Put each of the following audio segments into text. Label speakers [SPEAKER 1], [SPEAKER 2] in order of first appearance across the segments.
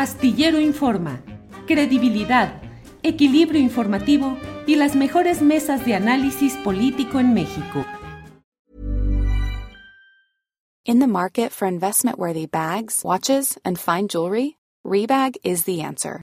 [SPEAKER 1] Astillero Informa, credibilidad, equilibrio informativo y las mejores mesas de análisis político en México.
[SPEAKER 2] In the market for investment-worthy bags, watches, and fine jewelry, Rebag is the answer.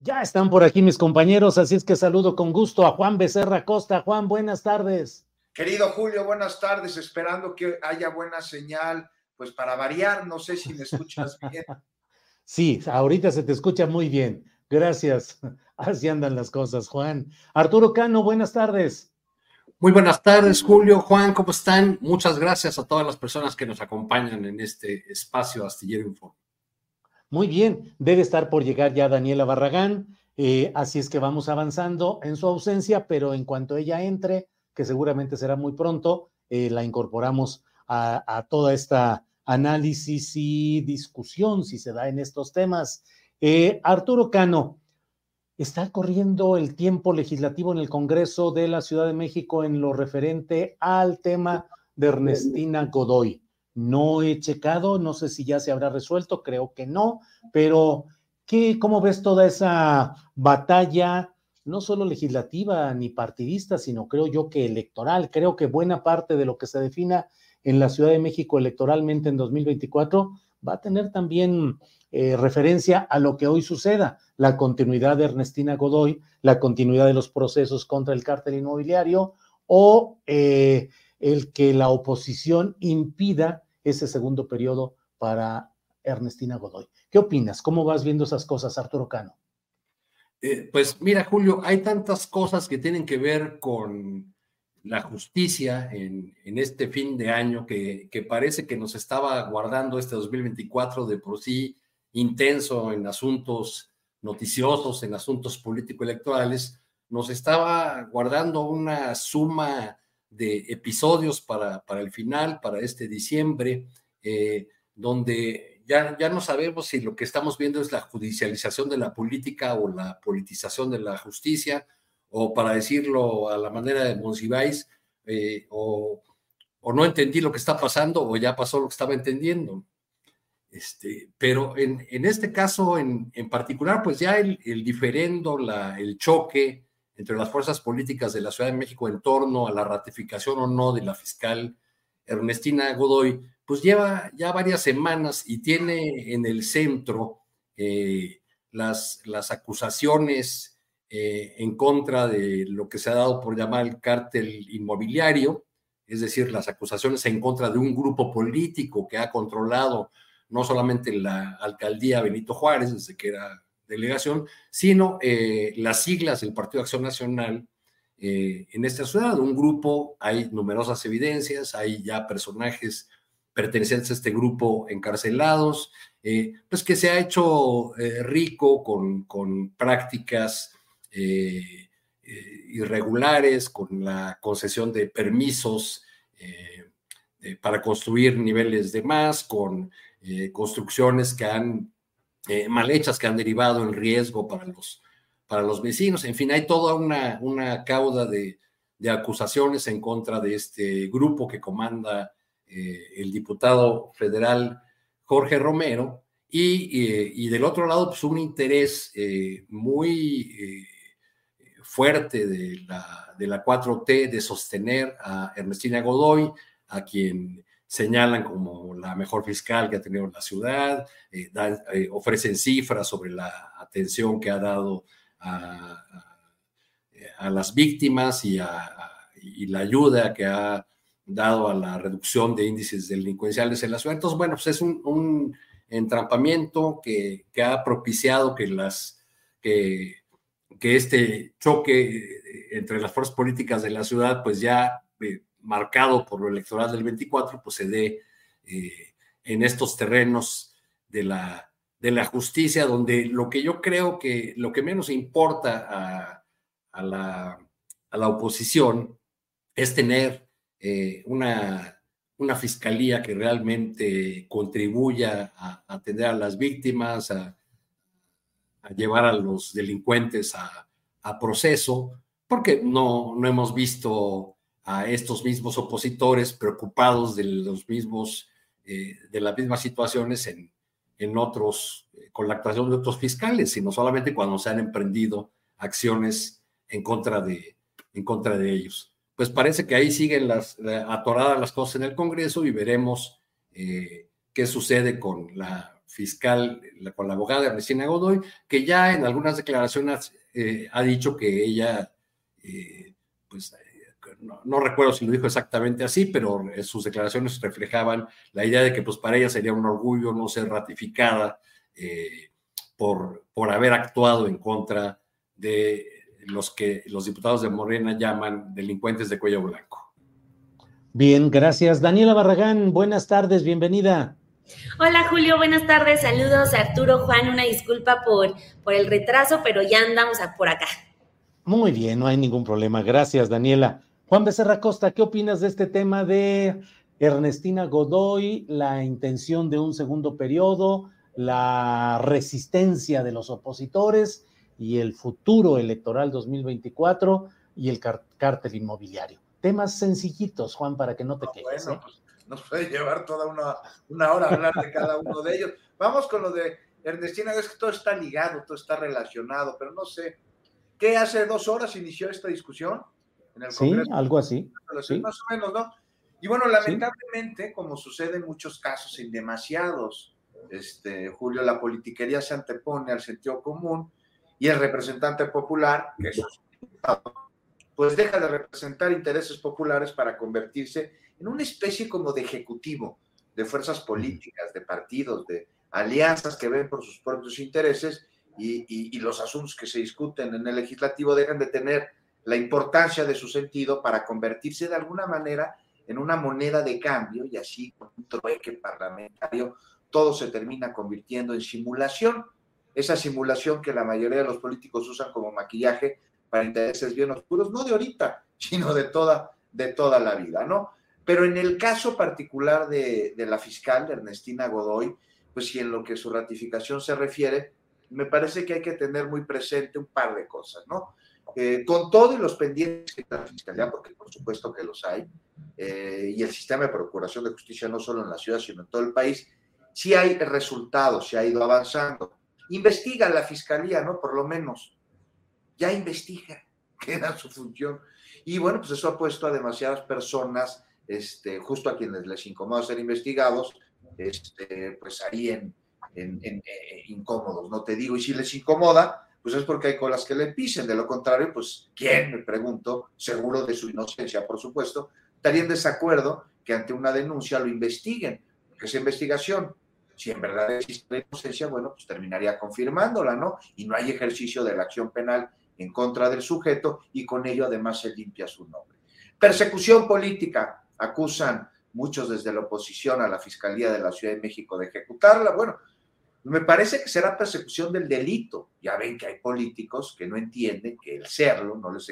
[SPEAKER 3] Ya están por aquí mis compañeros, así es que saludo con gusto a Juan Becerra Costa. Juan, buenas tardes.
[SPEAKER 4] Querido Julio, buenas tardes, esperando que haya buena señal, pues para variar, no sé si me escuchas bien.
[SPEAKER 3] Sí, ahorita se te escucha muy bien. Gracias. Así andan las cosas, Juan. Arturo Cano, buenas tardes.
[SPEAKER 5] Muy buenas tardes, Julio, Juan, ¿cómo están? Muchas gracias a todas las personas que nos acompañan en este espacio Astillero Info.
[SPEAKER 3] Muy bien, debe estar por llegar ya Daniela Barragán, eh, así es que vamos avanzando en su ausencia, pero en cuanto ella entre, que seguramente será muy pronto, eh, la incorporamos a, a, toda esta análisis y discusión, si se da en estos temas. Eh, Arturo Cano, está corriendo el tiempo legislativo en el Congreso de la Ciudad de México en lo referente al tema de Ernestina Godoy. No he checado, no sé si ya se habrá resuelto, creo que no, pero ¿qué, ¿cómo ves toda esa batalla, no solo legislativa ni partidista, sino creo yo que electoral? Creo que buena parte de lo que se defina en la Ciudad de México electoralmente en 2024 va a tener también eh, referencia a lo que hoy suceda, la continuidad de Ernestina Godoy, la continuidad de los procesos contra el cártel inmobiliario o eh, el que la oposición impida ese segundo periodo para Ernestina Godoy. ¿Qué opinas? ¿Cómo vas viendo esas cosas, Arturo Cano?
[SPEAKER 5] Eh, pues mira, Julio, hay tantas cosas que tienen que ver con la justicia en, este fin de año que, que, parece que nos estaba guardando este 2024 de por sí intenso en asuntos noticiosos, en asuntos político-electorales, nos estaba guardando una suma de episodios para, para el final, para este diciembre, eh, donde ya, ya no sabemos si lo que estamos viendo es la judicialización de la política o la politización de la justicia, o para decirlo a la manera de Monsiváis, eh, o, o, no entendí lo que está pasando o ya pasó lo que estaba entendiendo. Este, pero en, en este caso en, en, particular, pues ya el, el diferendo, la, el choque, entre las fuerzas políticas de la Ciudad de México en torno a la ratificación o no de la fiscal Ernestina Godoy, pues lleva ya varias semanas y tiene en el centro eh, las, las acusaciones eh, en contra de lo que se ha dado por llamar el cártel inmobiliario, es decir, las acusaciones en contra de un grupo político que ha controlado no solamente la alcaldía Benito Juárez, desde que era delegación, sino eh, las siglas del Partido de Acción Nacional eh, en esta ciudad. Un grupo, hay numerosas evidencias, hay ya personajes pertenecientes a este grupo encarcelados, eh, pues que se ha hecho rico con, con prácticas irregulares, con la concesión de permisos para construir niveles de más, con construcciones que han eh, mal hechas que han derivado en riesgo para los, para los vecinos. En fin, hay toda una, una cauda de, de acusaciones en contra de este grupo que comanda eh, el diputado federal Jorge Romero. Y, eh, y, del otro lado, pues un interés eh, muy fuerte de la, de la 4T de sostener a Ernestina Godoy, a quien señalan como la mejor fiscal que ha tenido la ciudad, eh, eh, ofrecen cifras sobre la atención que ha dado a, las víctimas y, la ayuda que ha dado a la reducción de índices delincuenciales en la ciudad. Entonces, bueno, pues es un, entrampamiento que, ha propiciado que, este choque entre las fuerzas políticas de la ciudad, pues ya marcado por lo electoral del 24, pues se dé eh, en estos terrenos de la, de la justicia, donde lo que yo creo que lo que menos importa a, la, a la, oposición es tener eh, una, una fiscalía que realmente contribuya a, atender a las víctimas, a, a llevar a los delincuentes a, proceso, porque no, no hemos visto a estos mismos opositores preocupados de los mismos, eh, de las mismas situaciones en, en otros, eh, con la actuación de otros fiscales, sino solamente cuando se han emprendido acciones en contra de, en contra de ellos. Pues parece que ahí siguen las, atoradas las cosas en el Congreso y veremos eh, qué sucede con la fiscal, con la abogada Ernestina Godoy, que ya en algunas declaraciones ha dicho que ella, pues no, recuerdo si lo dijo exactamente así, pero sus declaraciones reflejaban la idea de que pues para ella sería un orgullo no ser ratificada eh, por, por haber actuado en contra de los que los diputados de Morena llaman delincuentes de cuello blanco.
[SPEAKER 3] Bien, gracias. Daniela Barragán, buenas tardes, bienvenida.
[SPEAKER 6] Hola Julio, buenas tardes, saludos Arturo, Juan, una disculpa por, por el retraso, pero ya andamos por acá.
[SPEAKER 3] Muy bien, no hay ningún problema. Gracias, Daniela. Juan Becerra Costa, ¿qué opinas de este tema de Ernestina Godoy, la intención de un segundo periodo, la resistencia de los opositores y el futuro electoral 2024 y el cártel inmobiliario? Temas sencillitos, Juan, para que no te quedes. Bueno,
[SPEAKER 4] ¿eh? pues nos puede llevar toda una, una hora hablar de cada uno de ellos. Vamos con lo de Ernestina, es que todo está ligado, todo está relacionado, pero no sé. ¿Qué hace dos horas inició esta discusión?
[SPEAKER 3] Sí, algo así.
[SPEAKER 4] Más o menos, ¿no? Y bueno, lamentablemente, como sucede en muchos casos, en demasiados, este, Julio, la politiquería se antepone al sentido común y el representante popular, que es pues deja de representar intereses populares para convertirse en una especie como de ejecutivo de fuerzas políticas, de partidos, de alianzas que ven por sus propios intereses y, y los asuntos que se discuten en el legislativo dejan de tener la importancia de su sentido para convertirse de alguna manera en una moneda de cambio y así con un trueque parlamentario todo se termina convirtiendo en simulación. Esa simulación que la mayoría de los políticos usan como maquillaje para intereses bien oscuros, no de ahorita, sino de toda, de toda la vida, ¿no? Pero en el caso particular de, la fiscal, Ernestina Godoy, pues si en lo que su ratificación se refiere, me parece que hay que tener muy presente un par de cosas, ¿no? Eh, con todo y los pendientes de la Fiscalía, porque por supuesto que los hay, eh, y el sistema de procuración de justicia no solo en la ciudad, sino en todo el país, sí hay resultados, se ha ido avanzando. Investiga la Fiscalía, ¿no? Por lo menos. Ya investiga, que era su función. Y bueno, pues eso ha puesto a demasiadas personas, este, justo a quienes les incomoda ser investigados, este, pues ahí en, en, eh, incómodos, no te digo, y si les incomoda, pues es porque hay colas que le pisen. De lo contrario, pues, ¿quién, me pregunto, seguro de su inocencia, por supuesto, estaría en desacuerdo que ante una denuncia lo investiguen? Porque esa investigación, si en verdad existe inocencia, bueno, pues terminaría confirmándola, ¿no? Y no hay ejercicio de la acción penal en contra del sujeto y con ello además se limpia su nombre. Persecución política, acusan muchos desde la oposición a la Fiscalía de la Ciudad de México de ejecutarla. Bueno, me parece que será persecución del delito. Ya ven que hay políticos que no entienden que el serlo no les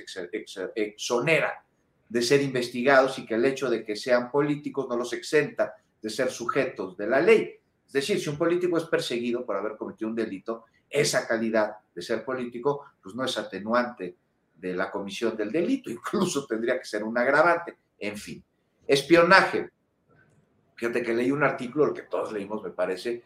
[SPEAKER 4] exonera de ser investigados y que el hecho de que sean políticos no los exenta de ser sujetos de la ley. Es decir, si un político es perseguido por haber cometido un delito, esa calidad de ser político pues no es atenuante de la comisión del delito, incluso tendría que ser un agravante. En fin, espionaje. Fíjate que leí un artículo, el que todos leímos, me parece,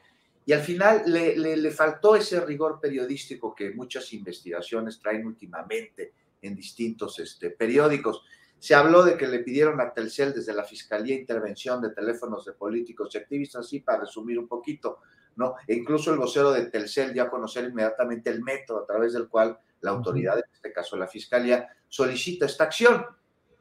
[SPEAKER 4] y al final le, faltó ese rigor periodístico que muchas investigaciones traen últimamente en distintos este, periódicos. Se habló de que le pidieron a Telcel desde la Fiscalía intervención de teléfonos de políticos y activistas, así para resumir un poquito, ¿no? E incluso el vocero de Telcel dio a conocer inmediatamente el método a través del cual la autoridad, en este caso la Fiscalía, solicita esta acción.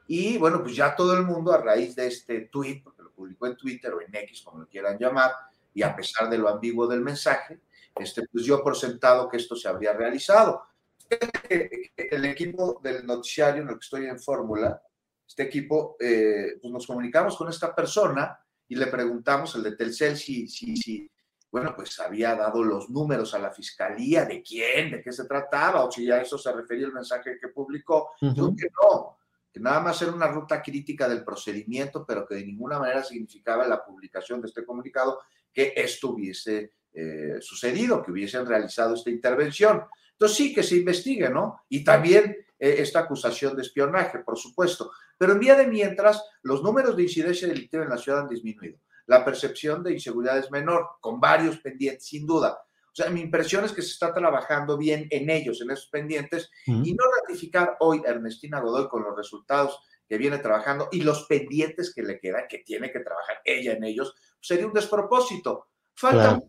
[SPEAKER 4] Y bueno, pues ya todo el mundo a raíz de este tuit, porque lo publicó en Twitter o en X, como lo quieran llamar, y a pesar de lo ambiguo del mensaje, este, pues dio por sentado que esto se habría realizado. El equipo del noticiario en el que estoy en Fórmula, este equipo, eh, pues nos comunicamos con esta persona y le preguntamos, el de Telcel, si, si, si, bueno, pues había dado los números a la fiscalía, de quién, de qué se trataba, o si a eso se refería el mensaje que publicó. que no, que nada más era una ruta crítica del procedimiento, pero que de ninguna manera significaba la publicación de este comunicado que esto hubiese eh, sucedido, que hubiesen realizado esta intervención. Entonces sí que se investigue, ¿no? Y también eh, esta acusación de espionaje, por supuesto. Pero en vía de mientras, los números de incidencia delictiva en la ciudad han disminuido. La percepción de inseguridad es menor, con varios pendientes, sin duda. O sea, mi impresión es que se está trabajando bien en ellos, en esos pendientes, y no ratificar hoy a Ernestina Godoy con los resultados que viene trabajando y los pendientes que le quedan, que tiene que trabajar ella en ellos, sería un despropósito. Falta,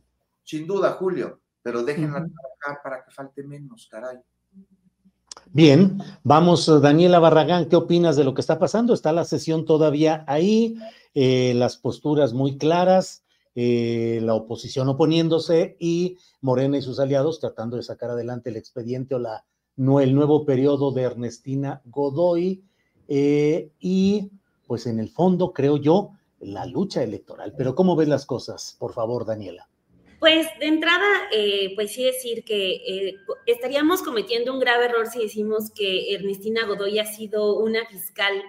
[SPEAKER 4] sin duda, Julio, pero déjenla trabajar para que falte menos, caray.
[SPEAKER 3] Bien, vamos, Daniela Barragán, ¿qué opinas de lo que está pasando? Está la sesión todavía ahí, eh, las posturas muy claras, eh, la oposición oponiéndose y Morena y sus aliados tratando de sacar adelante el expediente o la, no, el nuevo periodo de Ernestina Godoy. Y pues en el fondo, creo yo, la lucha electoral. Pero ¿cómo ves las cosas? Por favor, Daniela.
[SPEAKER 6] Pues de entrada, eh, pues sí decir que eh, estaríamos cometiendo un grave error si decimos que Ernestina Godoy ha sido una fiscal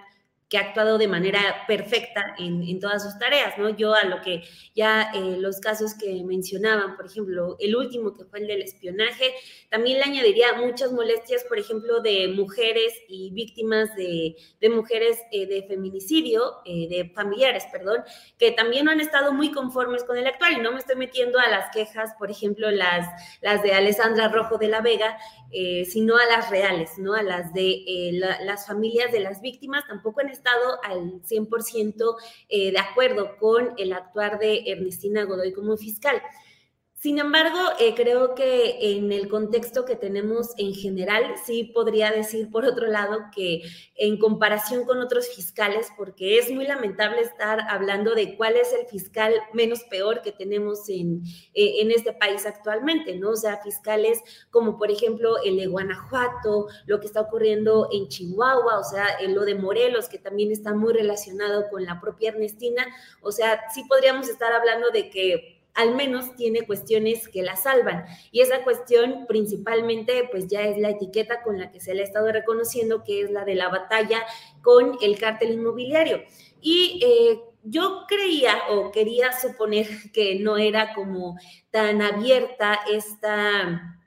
[SPEAKER 6] que ha actuado de manera perfecta en, todas sus tareas, ¿no? Yo a lo que ya eh, los casos que mencionaban, por ejemplo, el último que fue el del espionaje, también le añadiría muchas molestias, por ejemplo, de mujeres y víctimas de, mujeres eh, de feminicidio, eh, de familiares, perdón, que también no han estado muy conformes con el actual, y no me estoy metiendo a las quejas, por ejemplo, las, las de Alessandra Rojo de la Vega, sino a las reales, ¿no? A las de las familias de las víctimas, tampoco han estado al 100% eh, de acuerdo con el actuar de Ernestina Godoy como fiscal. Sin embargo, eh, creo que en el contexto que tenemos en general, sí podría decir, por otro lado, que en comparación con otros fiscales, porque es muy lamentable estar hablando de cuál es el fiscal menos peor que tenemos en, eh, en este país actualmente, ¿no? O sea, fiscales como, por ejemplo, el de Guanajuato, lo que está ocurriendo en Chihuahua, o sea, lo de Morelos, que también está muy relacionado con la propia Ernestina, o sea, sí podríamos estar hablando de que al menos tiene cuestiones que la salvan. Y esa cuestión principalmente, pues ya es la etiqueta con la que se le ha estado reconociendo, que es la de la batalla con el cártel inmobiliario. Y eh, yo creía o quería suponer que no era como tan abierta esta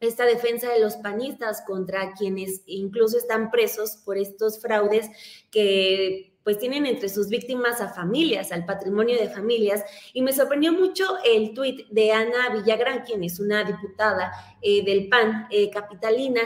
[SPEAKER 6] esta defensa de los panistas contra quienes incluso están presos por estos fraudes que pues tienen entre sus víctimas a familias, al patrimonio de familias. Y me sorprendió mucho el tuit de Ana Villagrán, quien es una diputada eh, del PAN eh, capitalina,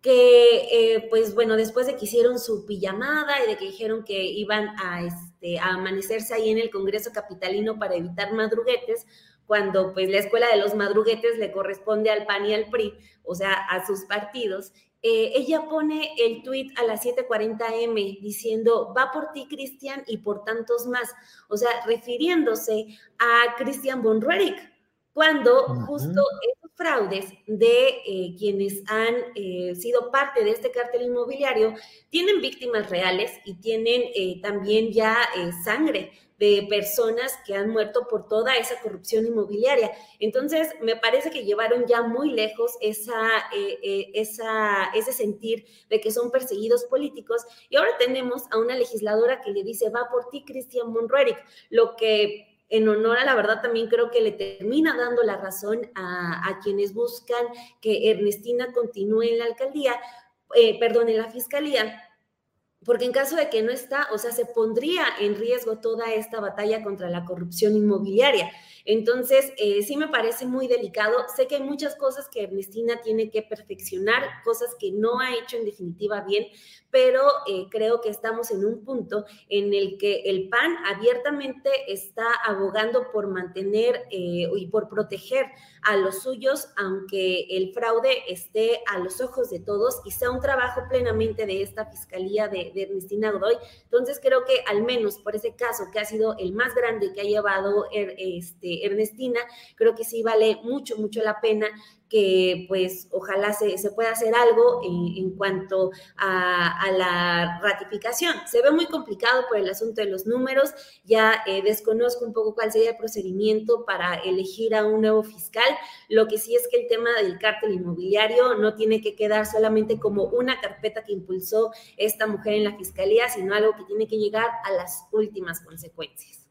[SPEAKER 6] que eh, pues bueno, después de que hicieron su pijamada y de que dijeron que iban a, este, a amanecerse ahí en el Congreso Capitalino para evitar madruguetes, cuando pues la escuela de los madruguetes le corresponde al PAN y al PRI, o sea, a sus partidos, eh, ella pone el tweet a las 7:40 m diciendo, va por ti, Cristian, y por tantos más. O sea, refiriéndose a Cristian von cuando justo esos fraudes de eh, quienes han eh, sido parte de este cártel inmobiliario tienen víctimas reales y tienen también ya sangre personas que han muerto por toda esa corrupción inmobiliaria. Entonces, me parece que llevaron ya muy lejos esa, eh, eh, esa, ese sentir de que son perseguidos políticos. Y ahora tenemos a una legisladora que le dice, va por ti, Cristian Monrueric, lo que en honor a la verdad también creo que le termina dando la razón a, a quienes buscan que Ernestina continúe en la alcaldía, eh, perdón, en la fiscalía, porque en caso de que no está, o sea, se pondría en riesgo toda esta batalla contra la corrupción inmobiliaria. Entonces, eh, sí me parece muy delicado. Sé que hay muchas cosas que Ernestina tiene que perfeccionar, cosas que no ha hecho en definitiva bien, pero eh, creo que estamos en un punto en el que el PAN abiertamente está abogando por mantener eh, y por proteger a los suyos, aunque el fraude esté a los ojos de todos y sea un trabajo plenamente de esta Fiscalía de, Ernestina Godoy. Entonces creo que al menos por ese caso que ha sido el más grande que ha llevado er, este, Ernestina, creo que sí vale mucho, mucho la pena que pues ojalá se, pueda hacer algo en, cuanto a, la ratificación. Se ve muy complicado por el asunto de los números, ya eh, desconozco un poco cuál sería el procedimiento para elegir a un nuevo fiscal, lo que sí es que el tema del cártel inmobiliario no tiene que quedar solamente como una carpeta que impulsó esta mujer en la fiscalía, sino algo que tiene que llegar a las últimas consecuencias.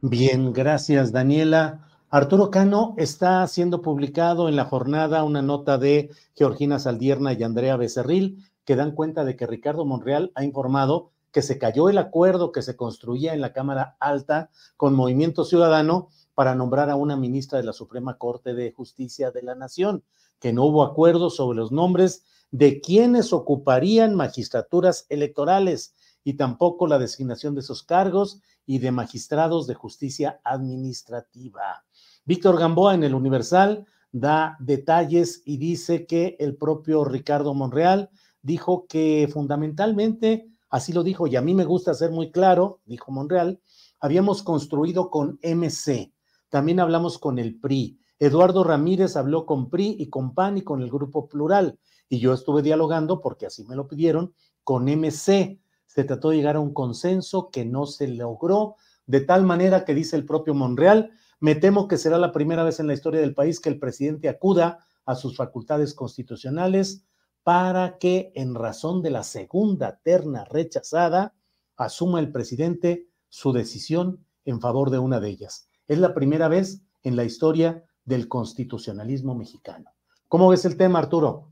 [SPEAKER 3] Bien, gracias Daniela. Arturo Cano está siendo publicado en la jornada una nota de Georgina Saldierna y Andrea Becerril que dan cuenta de que Ricardo Monreal ha informado que se cayó el acuerdo que se construía en la Cámara Alta con Movimiento Ciudadano para nombrar a una ministra de la Suprema Corte de Justicia de la Nación, que no hubo acuerdo sobre los nombres de quienes ocuparían magistraturas electorales y tampoco la designación de esos cargos y de magistrados de justicia administrativa. Víctor Gamboa en el Universal da detalles y dice que el propio Ricardo Monreal dijo que fundamentalmente, así lo dijo, y a mí me gusta ser muy claro, dijo Monreal, habíamos construido con MC, también hablamos con el PRI, Eduardo Ramírez habló con PRI y con PAN y con el Grupo Plural, y yo estuve dialogando, porque así me lo pidieron, con MC. Se trató de llegar a un consenso que no se logró, de tal manera que dice el propio Monreal, me temo que será la primera vez en la historia del país que el presidente acuda a sus facultades constitucionales para que, en razón de la segunda terna rechazada, asuma el presidente su decisión en favor de una de ellas. Es la primera vez en la historia del constitucionalismo mexicano. ¿Cómo ves el tema, Arturo?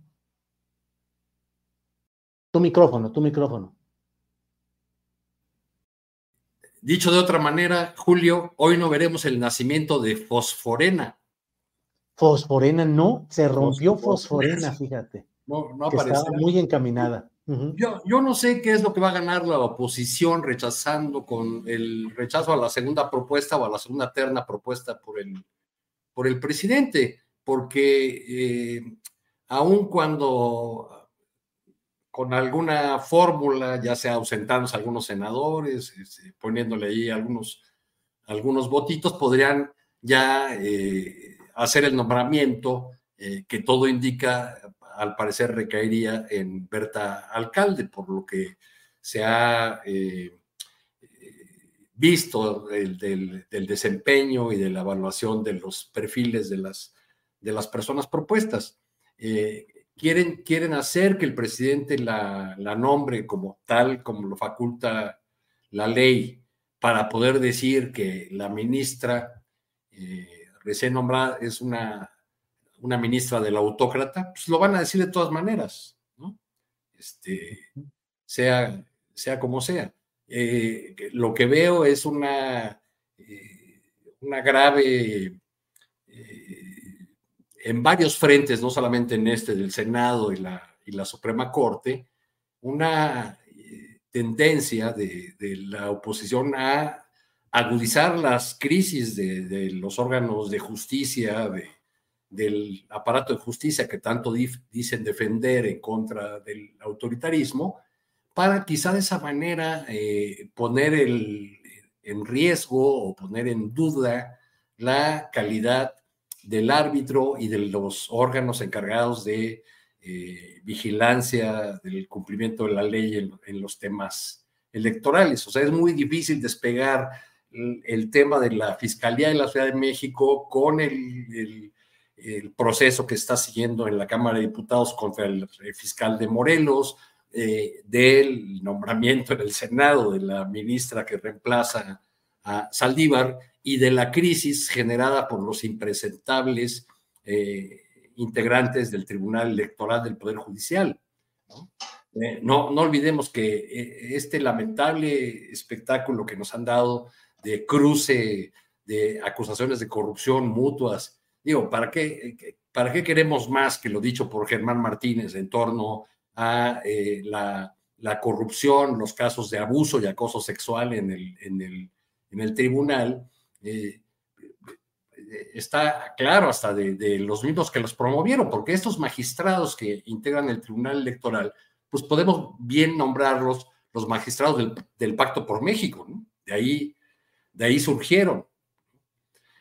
[SPEAKER 3] Tu micrófono, tu micrófono.
[SPEAKER 5] Dicho de otra manera, Julio, hoy no veremos el nacimiento de Fosforena.
[SPEAKER 3] Fosforena no, se rompió Fosforena, fíjate. No, no Estaba muy encaminada.
[SPEAKER 5] yo, yo no sé qué es lo que va a ganar la oposición rechazando con el rechazo a la segunda propuesta o a la segunda terna propuesta por el, por el presidente, porque eh, aun cuando con alguna fórmula, ya sea ausentándose algunos senadores, este, poniéndole ahí algunos, algunos votitos, podrían ya eh, hacer el nombramiento eh, que todo indica, al parecer recaería en Berta Alcalde, por lo que se ha eh, visto del, desempeño y de la evaluación de los perfiles de las, de las personas propuestas quieren, hacer que el presidente la, nombre como tal, como lo faculta la ley, para poder decir que la ministra eh, recién nombrada es una, una ministra del autócrata, pues lo van a decir de todas maneras, ¿no? Este, sea, sea como sea. Eh, lo que veo es una, eh, una grave en varios frentes, no solamente en este del Senado y la, y la Suprema Corte, una eh, tendencia de, la oposición a agudizar las crisis de, los órganos de justicia, del aparato de justicia que tanto dicen defender en contra del autoritarismo, para quizá de esa manera eh, poner en riesgo o poner en duda la calidad del árbitro y de los órganos encargados de eh, vigilancia del cumplimiento de la ley en, los temas electorales. O sea, es muy difícil despegar el, tema de la Fiscalía de la Ciudad de México con el, proceso que está siguiendo en la Cámara de Diputados contra el, fiscal de Morelos, eh, del nombramiento en el Senado de la ministra que reemplaza a Saldívar y de la crisis generada por los impresentables eh, integrantes del Tribunal Electoral del Poder Judicial. Eh, ¿no? no, olvidemos que eh, este lamentable espectáculo que nos han dado de cruce de acusaciones de corrupción mutuas. Digo, ¿para qué, ¿para qué queremos más que lo dicho por Germán Martínez en torno a la, la, corrupción, los casos de abuso y acoso sexual en el, en el, en el tribunal? Eh, está claro hasta de, los mismos que los promovieron, porque estos magistrados que integran el Tribunal Electoral, pues podemos bien nombrarlos los magistrados del, Pacto por México, ¿no? De ahí, de ahí surgieron.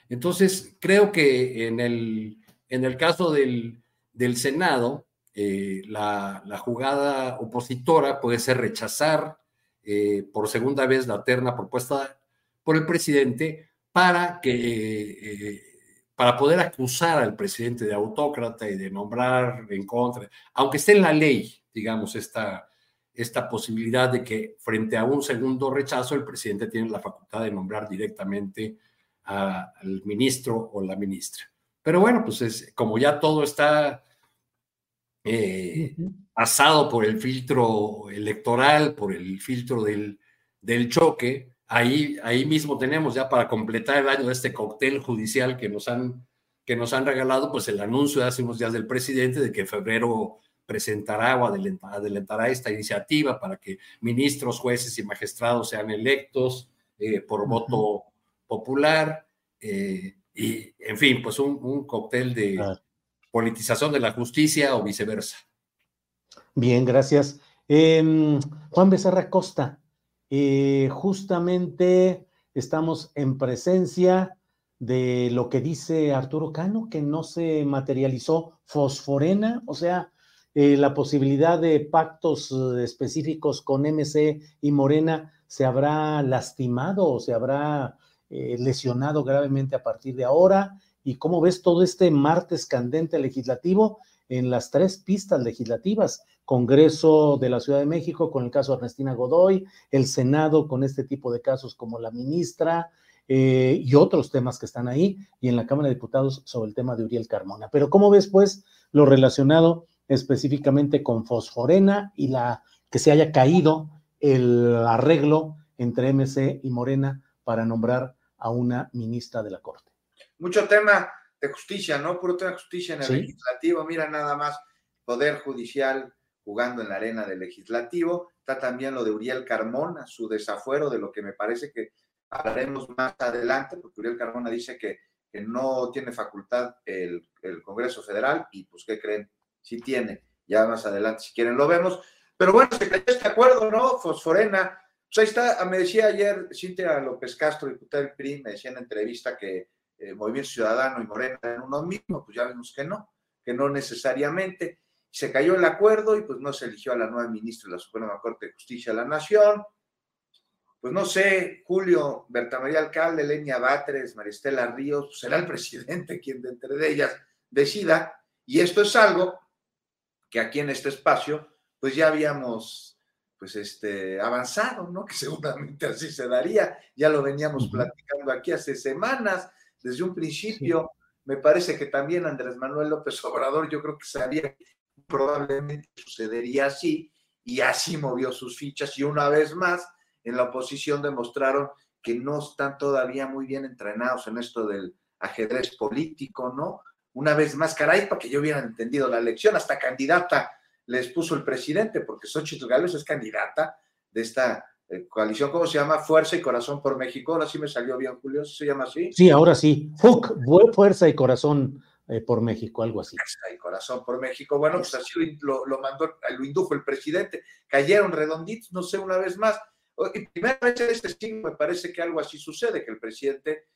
[SPEAKER 5] Entonces, creo que en el, en el caso del, del Senado, eh, la, jugada opositora puede ser rechazar eh, por segunda vez la terna propuesta por el presidente para que eh, para poder acusar al presidente de autócrata y de nombrar en contra, aunque esté en la ley, digamos, esta, esta posibilidad de que frente a un segundo rechazo el presidente tiene la facultad de nombrar directamente al ministro o la ministra. Pero bueno, pues es, como ya todo está eh, pasado por el filtro electoral, por el filtro del, del choque, ahí, ahí mismo tenemos ya para completar el año de este cóctel judicial que nos han que nos han regalado, pues el anuncio de hace unos días del presidente de que en febrero presentará o adelantará esta iniciativa para que ministros, jueces y magistrados sean electos eh, por voto popular. Eh, y, en fin, pues un, un cóctel de politización de la justicia o viceversa.
[SPEAKER 3] Bien, gracias. Eh, Juan Becerra Costa, eh, justamente estamos en presencia de lo que dice Arturo Cano, que no se materializó fosforena, o sea, eh, la posibilidad de pactos eh, específicos con MC y Morena se habrá lastimado o se habrá eh, lesionado gravemente a partir de ahora. ¿Y cómo ves todo este martes candente legislativo en las tres pistas legislativas? Congreso de la Ciudad de México con el caso Ernestina Godoy, el Senado con este tipo de casos como la ministra eh, y otros temas que están ahí, y en la Cámara de Diputados sobre el tema de Uriel Carmona. Pero ¿cómo ves pues lo relacionado específicamente con Fosforena y la que se haya caído el arreglo entre MC y Morena para nombrar a una ministra de la Corte?
[SPEAKER 4] Mucho tema de justicia, ¿no? Puro tema de justicia en el ¿Sí? legislativo. Mira nada más, Poder Judicial jugando en la arena del legislativo. Está también lo de Uriel Carmona, su desafuero de lo que me parece que hablaremos más adelante, porque Uriel Carmona dice que, que no tiene facultad el, el, Congreso Federal y pues, ¿qué creen? Sí tiene. Ya más adelante, si quieren, lo vemos. Pero bueno, se cayó este acuerdo, ¿no? Fosforena. Pues ahí está, me decía ayer Cintia López Castro, diputada del PRI, me decía en entrevista que eh, Movimiento Ciudadano y Morena eran uno mismo, pues ya vemos que no, que no necesariamente se cayó el acuerdo y pues no se eligió a la nueva ministra de la Suprema Corte de Justicia de la Nación. Pues no sé, Julio, Berta María Alcalde, Leña Batres, Maristela Ríos, pues será el presidente quien de entre de ellas decida. Y esto es algo que aquí en este espacio, pues ya habíamos pues este, avanzado, ¿no? Que seguramente así se daría. Ya lo veníamos platicando aquí hace semanas, desde un principio. Sí. Me parece que también Andrés Manuel López Obrador, yo creo que sabía probablemente sucedería así y así movió sus fichas y una vez más en la oposición demostraron que no están todavía muy bien entrenados en esto del ajedrez político, ¿no? Una vez más, caray, para que yo hubiera entendido la elección, hasta candidata les puso el presidente, porque Xochitl Gálvez es candidata de esta coalición, ¿cómo se llama? Fuerza y Corazón por México. Ahora sí me salió bien, Julio, ¿se llama así?
[SPEAKER 3] Sí, ahora sí. FUC, Fuerza y Corazón eh, por México, algo así.
[SPEAKER 4] Y corazón por México. Bueno, pues así lo, lo, mandó, lo indujo el presidente. Cayeron redonditos, no sé, una vez más. Y primera vez en este siglo me parece que algo así sucede, que el presidente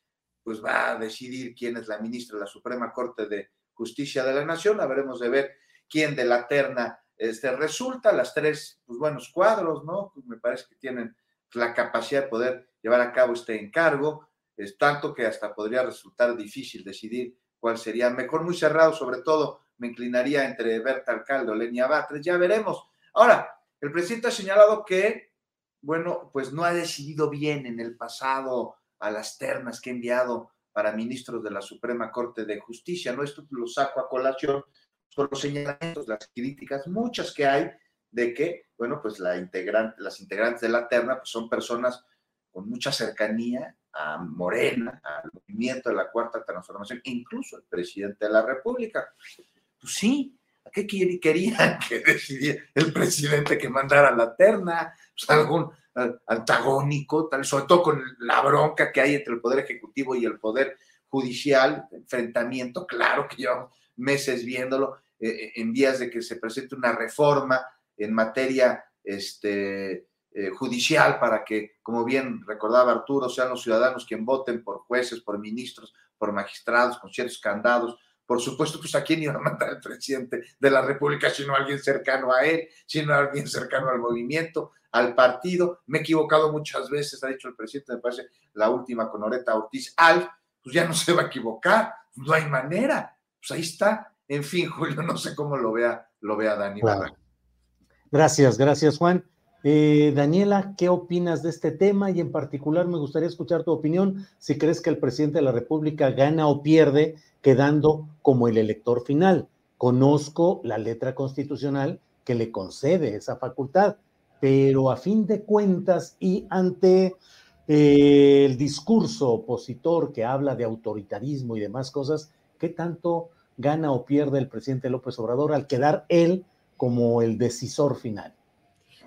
[SPEAKER 4] pues va a decidir quién es la ministra de la Suprema Corte de Justicia de la Nación. Habremos de ver quién de la terna este, resulta. Las tres, pues buenos cuadros, ¿no? Pues me parece que tienen la capacidad de poder llevar a cabo este encargo. Es tanto que hasta podría resultar difícil decidir cuál sería mejor, muy cerrado, sobre todo me inclinaría entre Berta Alcalde o Lenia Batres, ya veremos. Ahora, el presidente ha señalado que, bueno, pues no ha decidido bien en el pasado a las ternas que ha enviado para ministros de la Suprema Corte de Justicia, ¿no? Esto lo saco a colación por los señalamientos, las críticas, muchas que hay de que, bueno, pues la integrante, las integrantes de la terna pues son personas con mucha cercanía a Morena, al movimiento de la Cuarta Transformación, incluso el presidente de la República. Pues sí, ¿a qué querían que decidiera el presidente que mandara la terna? Pues algún eh, antagónico, tal, sobre todo con la bronca que hay entre el Poder Ejecutivo y el Poder Judicial, enfrentamiento, claro que llevamos meses viéndolo, eh, eh, en vías de que se presente una reforma en materia este, eh, judicial para que, como bien recordaba Arturo, sean los ciudadanos quien voten por jueces, por ministros, por magistrados, con ciertos candados. Por supuesto, pues a quién iba a mandar el presidente de la República, sino alguien cercano a él, sino alguien cercano al movimiento, al partido. Me he equivocado muchas veces, ha dicho el presidente, me parece la última con Oreta Ortiz, al, pues ya no se va a equivocar, no hay manera. Pues ahí está. En fin, Julio, no sé cómo lo vea, lo vea Dani.
[SPEAKER 3] Gracias, gracias, Juan. Eh, Daniela, ¿qué opinas de este tema? Y en particular me gustaría escuchar tu opinión si crees que el presidente de la República gana o pierde quedando como el elector final. Conozco la letra constitucional que le concede esa facultad, pero a fin de cuentas y ante eh, el discurso opositor que habla de autoritarismo y demás cosas, ¿qué tanto gana o pierde el presidente López Obrador al quedar él como el decisor final?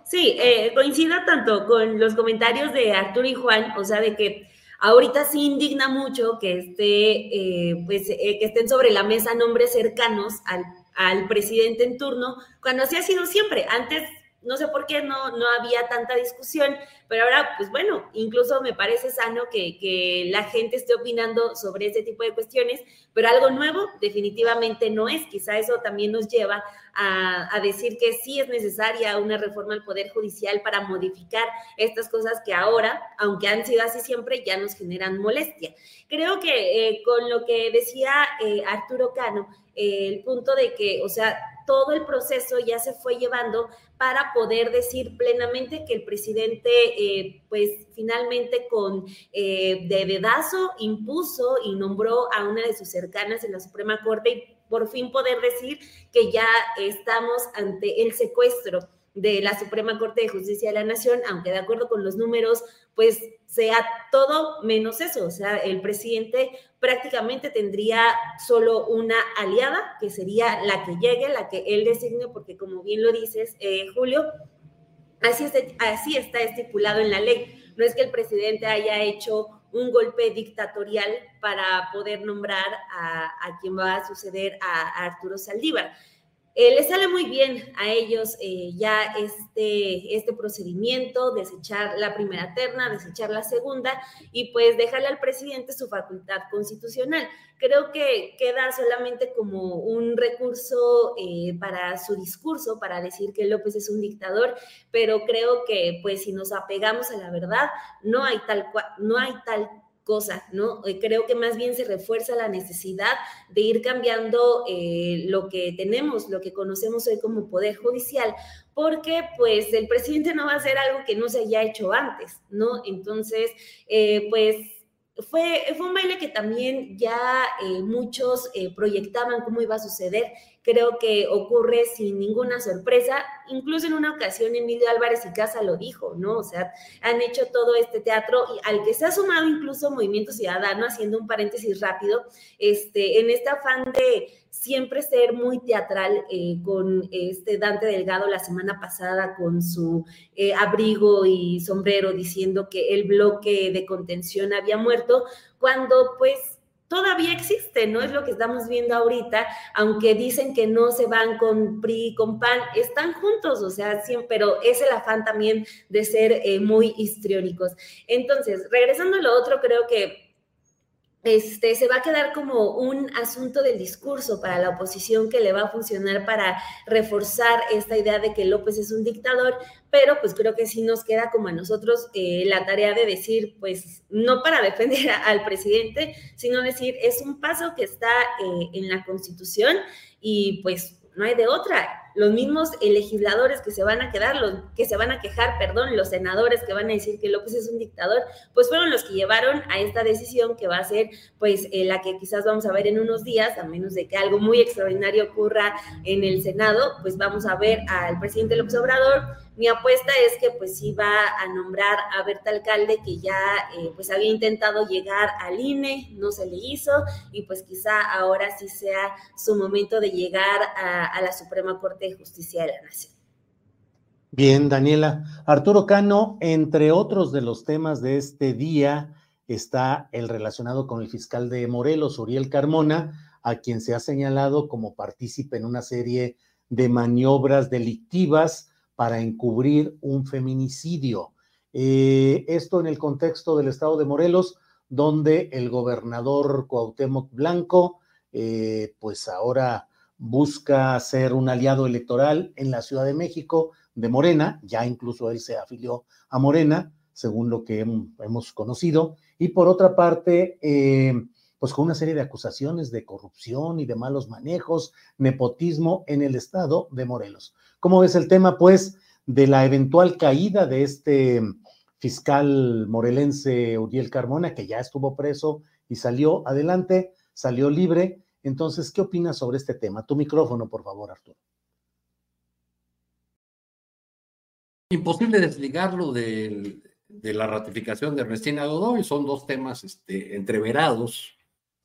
[SPEAKER 6] Sí, eh, coincido tanto con los comentarios de Arturo y Juan, o sea, de que ahorita sí indigna mucho que, esté, eh, pues, eh, que estén sobre la mesa nombres cercanos al, al presidente en turno, cuando así ha sido siempre. Antes no sé por qué no, no había tanta discusión, pero ahora, pues bueno, incluso me parece sano que, que, la gente esté opinando sobre ese tipo de cuestiones, pero algo nuevo definitivamente no es. Quizá eso también nos lleva a, a decir que sí es necesaria una reforma al Poder Judicial para modificar estas cosas que ahora, aunque han sido así siempre, ya nos generan molestia. Creo que eh, con lo que decía eh, Arturo Cano, eh, el punto de que, o sea, todo el proceso ya se fue llevando para poder decir plenamente que el presidente, eh, pues finalmente con eh, de dedazo impuso y nombró a una de sus cercanas en la Suprema Corte y por fin poder decir que ya estamos ante el secuestro de la Suprema Corte de Justicia de la Nación, aunque de acuerdo con los números, pues sea todo menos eso. O sea, el presidente prácticamente tendría solo una aliada, que sería la que llegue, la que él designe, porque como bien lo dices, eh, Julio, así, así está estipulado en la ley. No es que el presidente haya hecho un golpe dictatorial para poder nombrar a, quien va a suceder a Arturo Saldívar eh, les sale muy bien a ellos eh, ya este, este procedimiento, desechar la primera terna, desechar la segunda y pues dejarle al presidente su facultad constitucional. Creo que queda solamente como un recurso eh, para su discurso, para decir que López es un dictador, pero creo que pues si nos apegamos a la verdad, no hay tal, no hay tal cosa, ¿no? Eh, creo que más bien se refuerza la necesidad de ir cambiando eh, lo que tenemos, lo que conocemos hoy como Poder Judicial, porque pues el presidente no va a hacer algo que no se haya hecho antes, ¿no? Entonces, eh, pues fue, fue un baile que también ya muchos proyectaban cómo iba a suceder creo que ocurre sin ninguna sorpresa. Incluso en una ocasión Emilio Álvarez y Casa lo dijo, ¿no? O sea, han hecho todo este teatro y al que se ha sumado incluso Movimiento Ciudadano, haciendo un paréntesis rápido, este, en este afán de siempre ser muy teatral eh, con este Dante Delgado la semana pasada con su eh, abrigo y sombrero diciendo que el bloque de contención había muerto, cuando pues todavía existe, ¿no? Es lo que estamos viendo ahorita, aunque dicen que no se van con PRI, con PAN, están juntos, o sea, siempre, pero es el afán también de ser eh, muy histriónicos. Entonces, regresando a lo otro, creo que este, se va a quedar como un asunto del discurso para la oposición que le va a funcionar para reforzar esta idea de que López es un dictador, pero pues creo que sí nos queda como a nosotros eh, la tarea de decir, pues no para defender al presidente, sino decir, es un paso que está eh, en la constitución y pues no hay de otra. los mismos legisladores que se van a quedar, los que se van a quejar, perdón, los senadores que van a decir que López es un dictador, pues fueron los que llevaron a esta decisión que va a ser pues eh, la que quizás vamos a ver en unos días, a menos de que algo muy extraordinario ocurra en el Senado, pues vamos a ver al presidente López Obrador mi apuesta es que pues va a nombrar a Berta Alcalde, que ya eh, pues había intentado llegar al INE, no se le hizo, y pues quizá ahora sí sea su momento de llegar a, la Suprema Corte de Justicia de la Nación.
[SPEAKER 3] Bien, Daniela. Arturo Cano, entre otros de los temas de este día, está el relacionado con el fiscal de Morelos, Uriel Carmona, a quien se ha señalado como partícipe en una serie de maniobras delictivas para encubrir un feminicidio. Eh, esto en el contexto del estado de Morelos, donde el gobernador Cuauhtémoc Blanco, eh, pues ahora busca ser un aliado electoral en la Ciudad de México de Morena, ya incluso él se afilió a Morena, según lo que hemos conocido, y por otra parte, eh, pues con una serie de acusaciones de corrupción y de malos manejos, nepotismo en el estado de Morelos. ¿Cómo ves el tema, pues, de la eventual caída de este fiscal morelense Uriel Carmona, que ya estuvo preso y salió adelante, salió libre? Entonces, ¿qué opinas sobre este tema? Tu micrófono, por favor, Arturo.
[SPEAKER 5] Imposible desligarlo de, la ratificación de Ernestina Godoy. Son dos temas este, entreverados,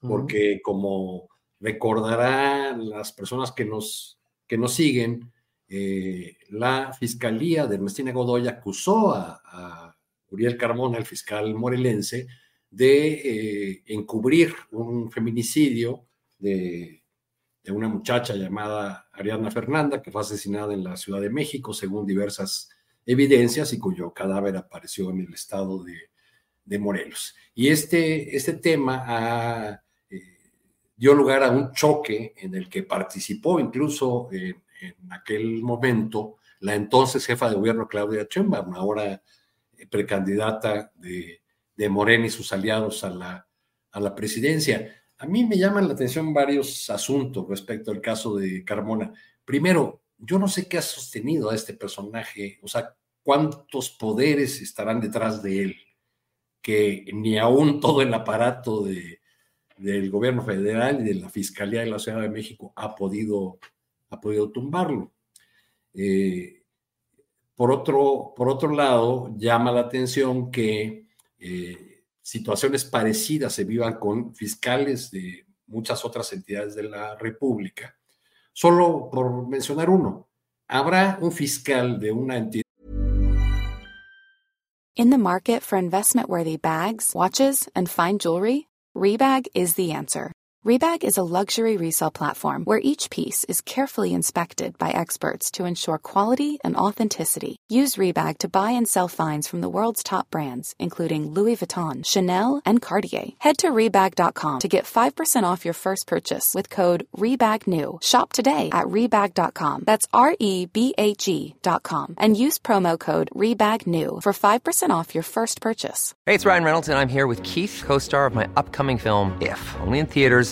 [SPEAKER 5] porque como recordarán las personas que nos, que nos siguen, eh, la fiscalía de Ernestina Godoy acusó a, Uriel Carmona, el fiscal morelense, de eh, encubrir un feminicidio de, una muchacha llamada Ariadna Fernanda, que fue asesinada en la Ciudad de México, según diversas evidencias, y cuyo cadáver apareció en el estado de, Morelos. Y este, este tema eh, dio lugar a un choque en el que participó incluso en aquel momento la entonces jefa de gobierno Claudia Sheinbaum, ahora eh, precandidata de, de Morena y sus aliados a la, a la presidencia. A mí me llaman la atención varios asuntos respecto al caso de Carmona. Primero, yo no sé qué ha sostenido a este personaje, o sea, cuántos poderes estarán detrás de él, que ni aún todo el aparato de, del gobierno federal y de la Fiscalía de la Ciudad de México ha podido ha podido tumbarlo. Eh, por, otro, por otro lado, llama la atención que eh, situaciones parecidas se vivan con fiscales de muchas otras entidades de la República. Solo por mencionar uno, habrá un fiscal de una entidad.
[SPEAKER 2] In the market for investment-worthy bags, watches, and fine jewelry, Rebag is the answer. Rebag is a luxury resale platform where each piece is carefully inspected by experts to ensure quality and authenticity. Use Rebag to buy and sell finds from the world's top brands, including Louis Vuitton, Chanel, and Cartier. Head to Rebag.com to get 5% off your first purchase with code REBAGNEW. Shop today at Rebag.com. That's R E B A G.com. And use promo code REBAGNEW for 5% off your first purchase.
[SPEAKER 7] Hey, it's Ryan Reynolds, and I'm here with Keith, co star of my upcoming film, If, only in theaters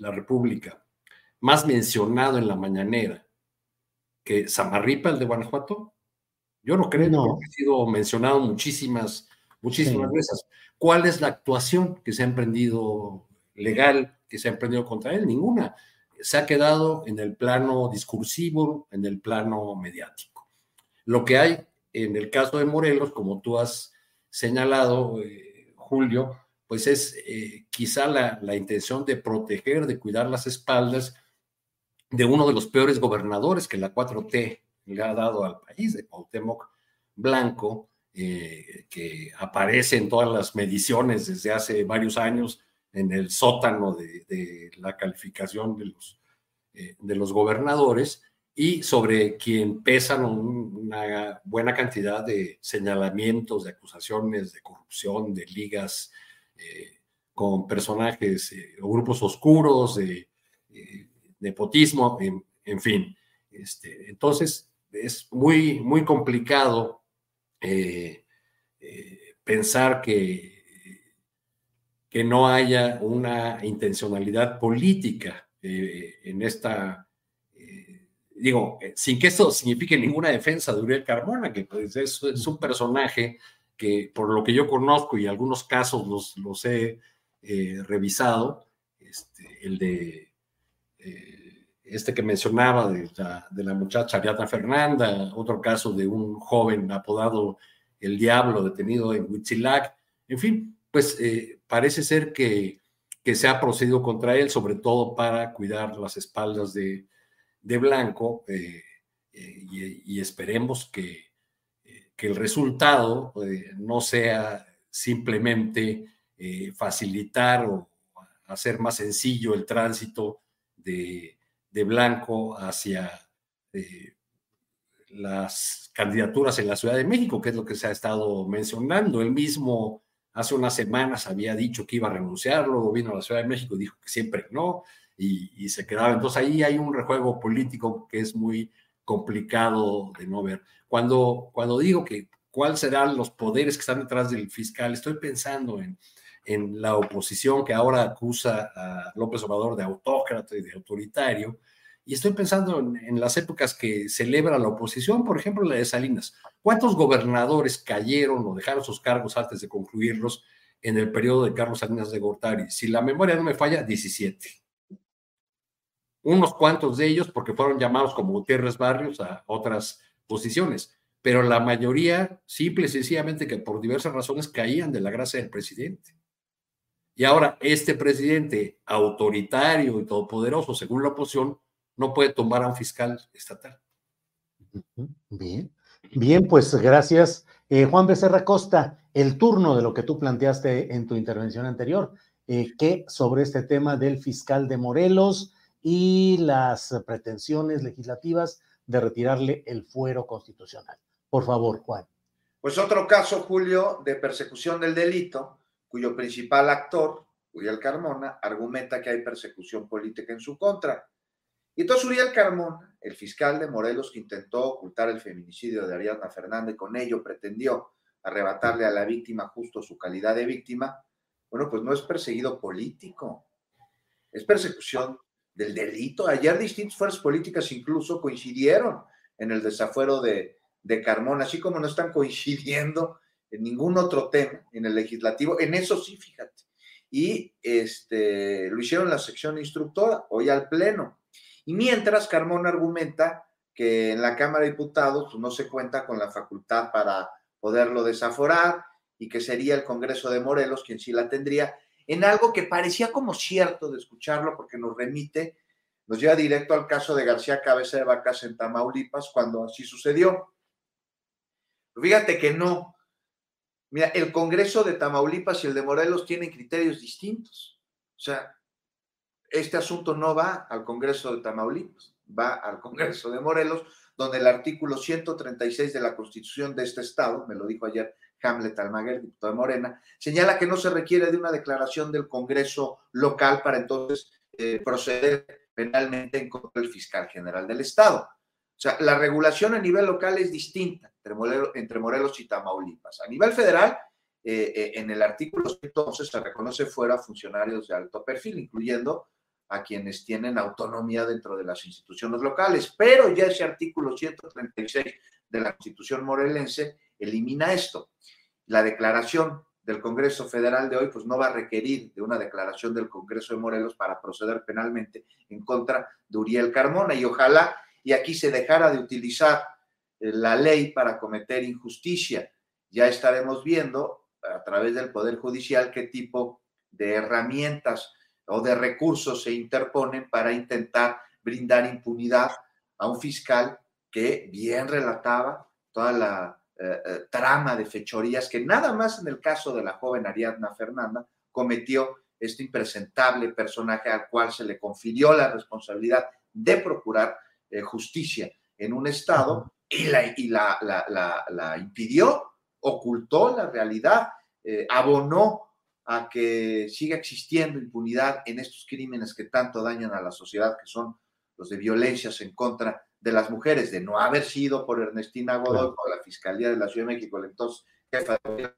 [SPEAKER 5] la República, más mencionado en la mañanera que Samarripa, el de Guanajuato? Yo no creo, no. ha sido mencionado muchísimas, muchísimas veces. ¿Cuál es la actuación que se ha emprendido legal, que se ha emprendido contra él? Ninguna. Se ha quedado en el plano discursivo, en el plano mediático. Lo que hay en el caso de Morelos, como tú has señalado, eh, Julio, pues es eh, quizá la, intención de proteger, de cuidar las espaldas de uno de los peores gobernadores que la 4T le ha dado al país, de Cuauhtémoc Blanco, eh, que aparece en todas las mediciones desde hace varios años en el sótano de, la calificación de los, eh, de los gobernadores. y sobre quien pesan una buena cantidad de señalamientos, de acusaciones de corrupción, de ligas con personajes eh, o grupos oscuros, de nepotismo, en, fin. Este, entonces, es muy, muy complicado pensar que, que no haya una intencionalidad política en esta digo, eh, sin que esto signifique ninguna defensa de Uriel Carmona, que pues, es, un personaje que por lo que yo conozco y algunos casos los, los he eh, revisado, este, el de eh, este que mencionaba de la, muchacha Ariadna Fernanda, otro caso de un joven apodado El Diablo detenido en Huitzilac, en fin, pues parece ser que, que se ha procedido contra él, sobre todo para cuidar las espaldas de, de blanco eh, eh, y, esperemos que, eh, que el resultado no sea simplemente facilitar o hacer más sencillo el tránsito de, de blanco hacia las candidaturas en la Ciudad de México, que es lo que se ha estado mencionando. Él mismo hace unas semanas había dicho que iba a renunciar, luego vino a la Ciudad de México y dijo que siempre no, y, se quedaba. Entonces ahí hay un rejuego político que es muy complicado de no ver. Cuando, cuando digo que cuáles serán los poderes que están detrás del fiscal, estoy pensando en, en la oposición que ahora acusa a López Obrador de autócrata y de autoritario, y estoy pensando en, en, las épocas que celebra la oposición, por ejemplo, la de Salinas. ¿Cuántos gobernadores cayeron o dejaron sus cargos antes de concluirlos en el periodo de Carlos Salinas de Gortari? Si la memoria no me falla, 17 unos cuantos de ellos porque fueron llamados como Gutiérrez Barrios a otras posiciones, pero la mayoría simple y sencillamente que por diversas razones caían de la gracia del presidente. Y ahora este presidente autoritario y todopoderoso, según la oposición, no puede tomar a un fiscal estatal.
[SPEAKER 3] Bien, bien, pues gracias. Eh, Juan Becerra Costa, el turno de lo que tú planteaste en tu intervención anterior, eh, ¿qué sobre este tema del fiscal de Morelos? Y las pretensiones legislativas de retirarle el fuero constitucional. Por favor, Juan.
[SPEAKER 4] Pues otro caso, Julio, de persecución del delito, cuyo principal actor, Uriel Carmona, argumenta que hay persecución política en su contra. Y entonces Uriel Carmona, el fiscal de Morelos que intentó ocultar el feminicidio de Ariadna Fernández, con ello pretendió arrebatarle a la víctima justo su calidad de víctima, bueno, pues no es perseguido político, es persecución del delito. Ayer distintas fuerzas políticas incluso coincidieron en el desafuero de, de Carmón, así como no están coincidiendo en ningún otro tema en el legislativo, en eso sí, fíjate. Y este, lo hicieron en la sección instructora, hoy al Pleno. Y mientras Carmón argumenta que en la Cámara de Diputados pues, no se cuenta con la facultad para poderlo desaforar y que sería el Congreso de Morelos quien sí la tendría, en algo que parecía como cierto de escucharlo porque nos remite, nos lleva directo al caso de García Cabeza de Vacas en Tamaulipas cuando así sucedió. fíjate que no. Mira, el Congreso de Tamaulipas y el de Morelos tienen criterios distintos. O sea, este asunto no va al Congreso de Tamaulipas, va al Congreso de Morelos, donde el artículo 136 de la Constitución de este Estado, me lo dijo ayer Hamlet Almaguer, diputado de Morena, señala que no se requiere de una declaración del Congreso local para entonces eh, proceder penalmente en contra del fiscal general del Estado. O sea, la regulación a nivel local es distinta entre Morelos, y Tamaulipas. A nivel federal, eh, eh, en el artículo 111 se reconoce fuera funcionarios de alto perfil, incluyendo a quienes tienen autonomía dentro de las instituciones locales, pero ya ese artículo 136 de la Constitución morelense elimina esto. La declaración del Congreso Federal de hoy pues no va a requerir de una declaración del Congreso de Morelos para proceder penalmente en contra de Uriel Carmona y ojalá y aquí se dejara de utilizar eh, la ley para cometer injusticia. Ya estaremos viendo a través del Poder Judicial qué tipo de herramientas o de recursos se interponen para intentar brindar impunidad a un fiscal que bien relataba toda la eh, eh, trama de fechorías que nada más en el caso de la joven Ariadna Fernanda cometió este impresentable personaje al cual se le confirió la responsabilidad de procurar eh, justicia en un estado y la, y la, la, impidió, ocultó la realidad, eh, abonó a que siga existiendo impunidad en estos crímenes que tanto dañan a la sociedad, que son los de violencias en contra de las mujeres, de no haber sido por Ernestina Godoy, por la Fiscalía de la Ciudad de México, el entonces jefa de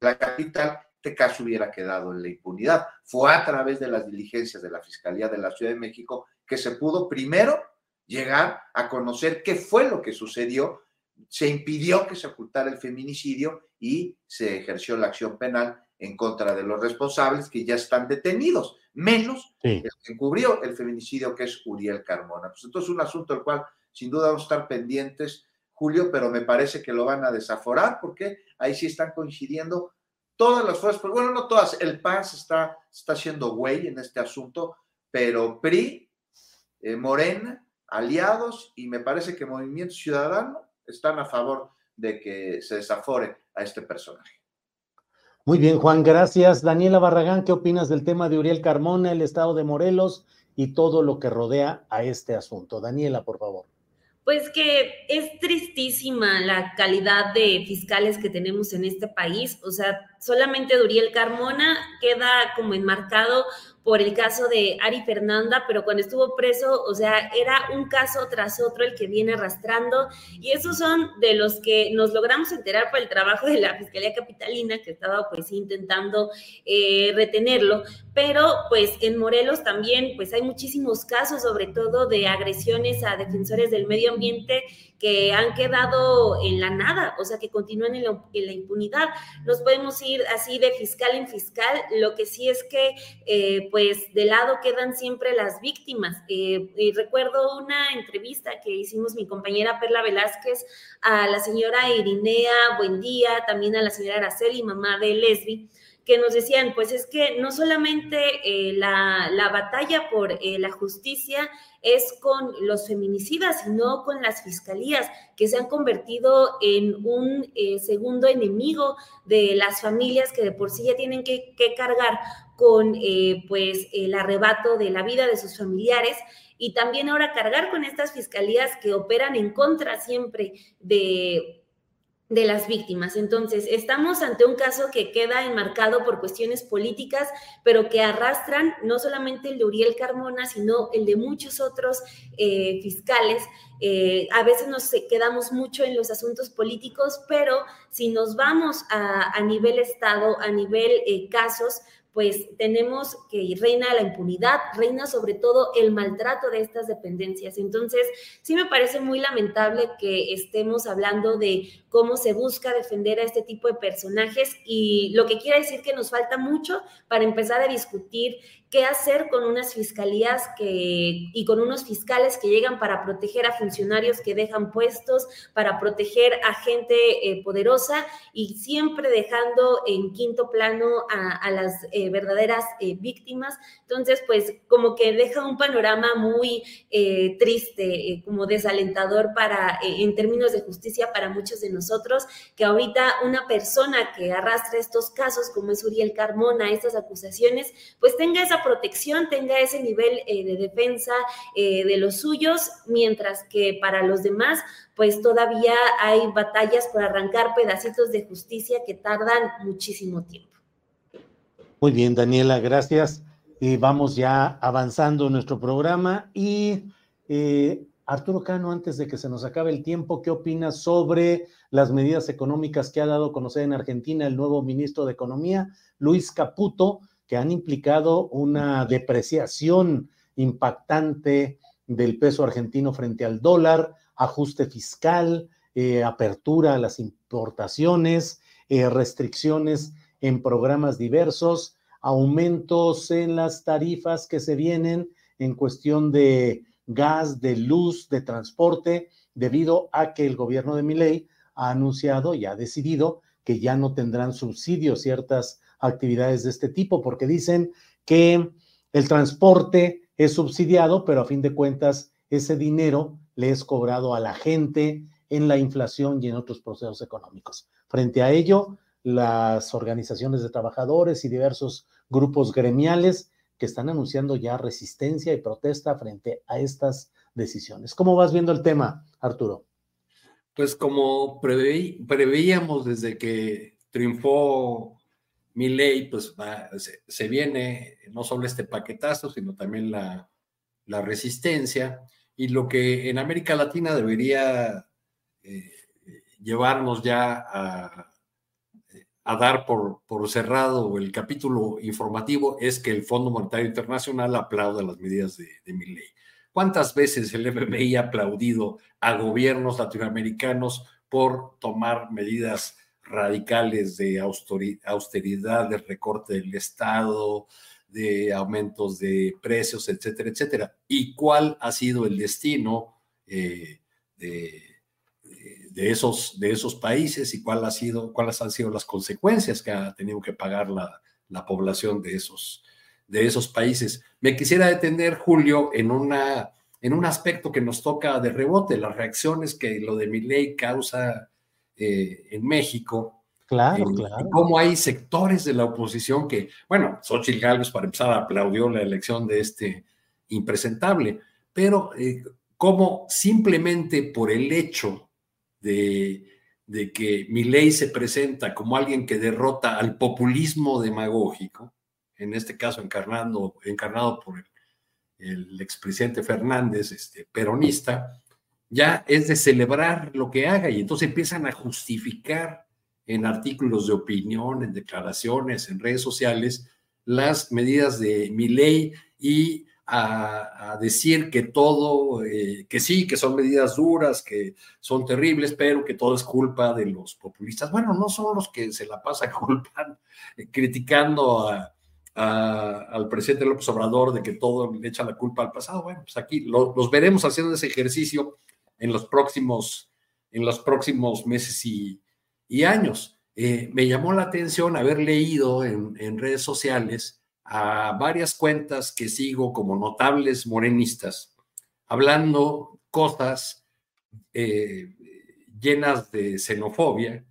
[SPEAKER 4] la capital, este caso hubiera quedado en la impunidad. Fue a través de las diligencias de la Fiscalía de la Ciudad de México que se pudo primero llegar a conocer qué fue lo que sucedió, se impidió que se ocultara el feminicidio y se ejerció la acción penal en contra de los responsables que ya están detenidos, menos el que encubrió el feminicidio que es Uriel Carmona. Pues entonces un asunto al cual sin duda vamos a estar pendientes, Julio, pero me parece que lo van a desaforar porque ahí sí están coincidiendo todas las fuerzas, bueno, no todas, el PAN está, está haciendo güey en este asunto, pero PRI, eh, Morena, aliados y me parece que Movimiento Ciudadano están a favor de que se desafore a este personaje.
[SPEAKER 3] Muy bien, Juan, gracias. Daniela Barragán, ¿qué opinas del tema de Uriel Carmona, el estado de Morelos y todo lo que rodea a este asunto? Daniela, por favor.
[SPEAKER 6] Pues que es tristísima la calidad de fiscales que tenemos en este país. O sea, solamente Duriel Carmona queda como enmarcado por el caso de Ari Fernanda, pero cuando estuvo preso, o sea, era un caso tras otro el que viene arrastrando, y esos son de los que nos logramos enterar por el trabajo de la Fiscalía Capitalina, que estaba pues intentando eh, retenerlo, pero pues en Morelos también pues hay muchísimos casos, sobre todo de agresiones a defensores del medio ambiente que han quedado en la nada, o sea, que continúan en la, impunidad. Nos podemos ir así de fiscal en fiscal, lo que sí es que, eh, pues, de lado quedan siempre las víctimas. Eh, recuerdo una entrevista que hicimos mi compañera Perla Velázquez a la señora Irinea Buendía, también a la señora Araceli, mamá de Lesbi, que nos decían, pues es que no solamente eh, la, batalla por eh, la justicia es con los feminicidas, sino con las fiscalías, que se han convertido en un eh, segundo enemigo de las familias que de por sí ya tienen que, que cargar con pues el arrebato de la vida de sus familiares. Y también ahora cargar con estas fiscalías que operan en contra siempre de de las víctimas. Entonces, estamos ante un caso que queda enmarcado por cuestiones políticas, pero que arrastran no solamente el de Uriel Carmona, sino el de muchos otros eh, fiscales. Eh, a veces nos quedamos mucho en los asuntos políticos, pero si nos vamos a, nivel Estado, a nivel eh, casos, pues tenemos que reina la impunidad, reina sobre todo el maltrato de estas dependencias. Entonces, sí me parece muy lamentable que estemos hablando de cómo se busca defender a este tipo de personajes y lo que quiere decir que nos falta mucho para empezar a discutir qué hacer con unas fiscalías que, y con unos fiscales que llegan para proteger a funcionarios que dejan puestos, para proteger a gente eh, poderosa y siempre dejando en quinto plano a, las eh, verdaderas eh, víctimas. Entonces, pues como que deja un panorama muy triste, como desalentador para, en términos de justicia para muchos de nosotros, que ahorita una persona que arrastra estos casos, como es Uriel Carmona, estas acusaciones, pues tenga esa protección, tenga ese nivel eh, de defensa eh, de los suyos, mientras que para los demás, pues todavía hay batallas por arrancar pedacitos de justicia que tardan muchísimo tiempo.
[SPEAKER 3] Muy bien, Daniela, gracias. Y vamos ya avanzando nuestro programa. Y eh, Arturo Cano, antes de que se nos acabe el tiempo, ¿qué opinas sobre las medidas económicas que ha dado a conocer en Argentina el nuevo ministro de Economía, Luis Caputo? Que han implicado una depreciación impactante del peso argentino frente al dólar, ajuste fiscal, eh, apertura a las importaciones, eh, restricciones en programas diversos, aumentos en las tarifas que se vienen en cuestión de gas, de luz, de transporte, debido a que el gobierno de Miley ha anunciado y ha decidido que ya no tendrán subsidios ciertas actividades de este tipo, porque dicen que el transporte es subsidiado, pero a fin de cuentas ese dinero le es cobrado a la gente en la inflación y en otros procesos económicos. Frente a ello, las organizaciones de trabajadores y diversos grupos gremiales que están anunciando ya resistencia y protesta frente a estas decisiones. ¿Cómo vas viendo el tema, Arturo?
[SPEAKER 5] Pues como preveíamos desde que triunfó mi ley, pues se, viene no solo este paquetazo, sino también la, la, resistencia. Y lo que en América Latina debería eh, llevarnos ya a, a dar por, por, cerrado el capítulo informativo es que el Fondo Monetario Internacional aplauda las medidas de, de mi ley. ¿Cuántas veces el FMI ha aplaudido a gobiernos latinoamericanos por tomar medidas radicales de austeridad, de recorte del Estado, de aumentos de precios, etcétera, etcétera? ¿Y cuál ha sido el destino eh, de, esos, de esos países y cuál ha sido, cuáles han sido las consecuencias que ha tenido que pagar la, la población de esos, de esos países. Me quisiera detener, Julio, en, una, en un aspecto que nos toca de rebote, las reacciones que lo de mi ley causa eh, en México.
[SPEAKER 3] Claro, eh, claro.
[SPEAKER 5] cómo hay sectores de la oposición que, bueno, Xochitl Gálvez, para empezar, aplaudió la elección de este impresentable, pero eh, cómo simplemente por el hecho de, de que mi ley se presenta como alguien que derrota al populismo demagógico, en este caso encarnado, encarnado por el, expresidente Fernández, este, peronista, ya es de celebrar lo que haga y entonces empiezan a justificar en artículos de opinión, en declaraciones, en redes sociales, las medidas de mi ley y a, decir que todo, eh, que sí, que son medidas duras, que son terribles, pero que todo es culpa de los populistas. Bueno, no son los que se la pasan culpando, criticando al presidente López Obrador de que todo le echa la culpa al pasado. Bueno, pues aquí los veremos haciendo ese ejercicio en los próximos, en los próximos meses y, años. Eh, me llamó la atención haber leído en, redes sociales a varias cuentas que sigo como notables morenistas, hablando cosas eh, llenas de xenofobia,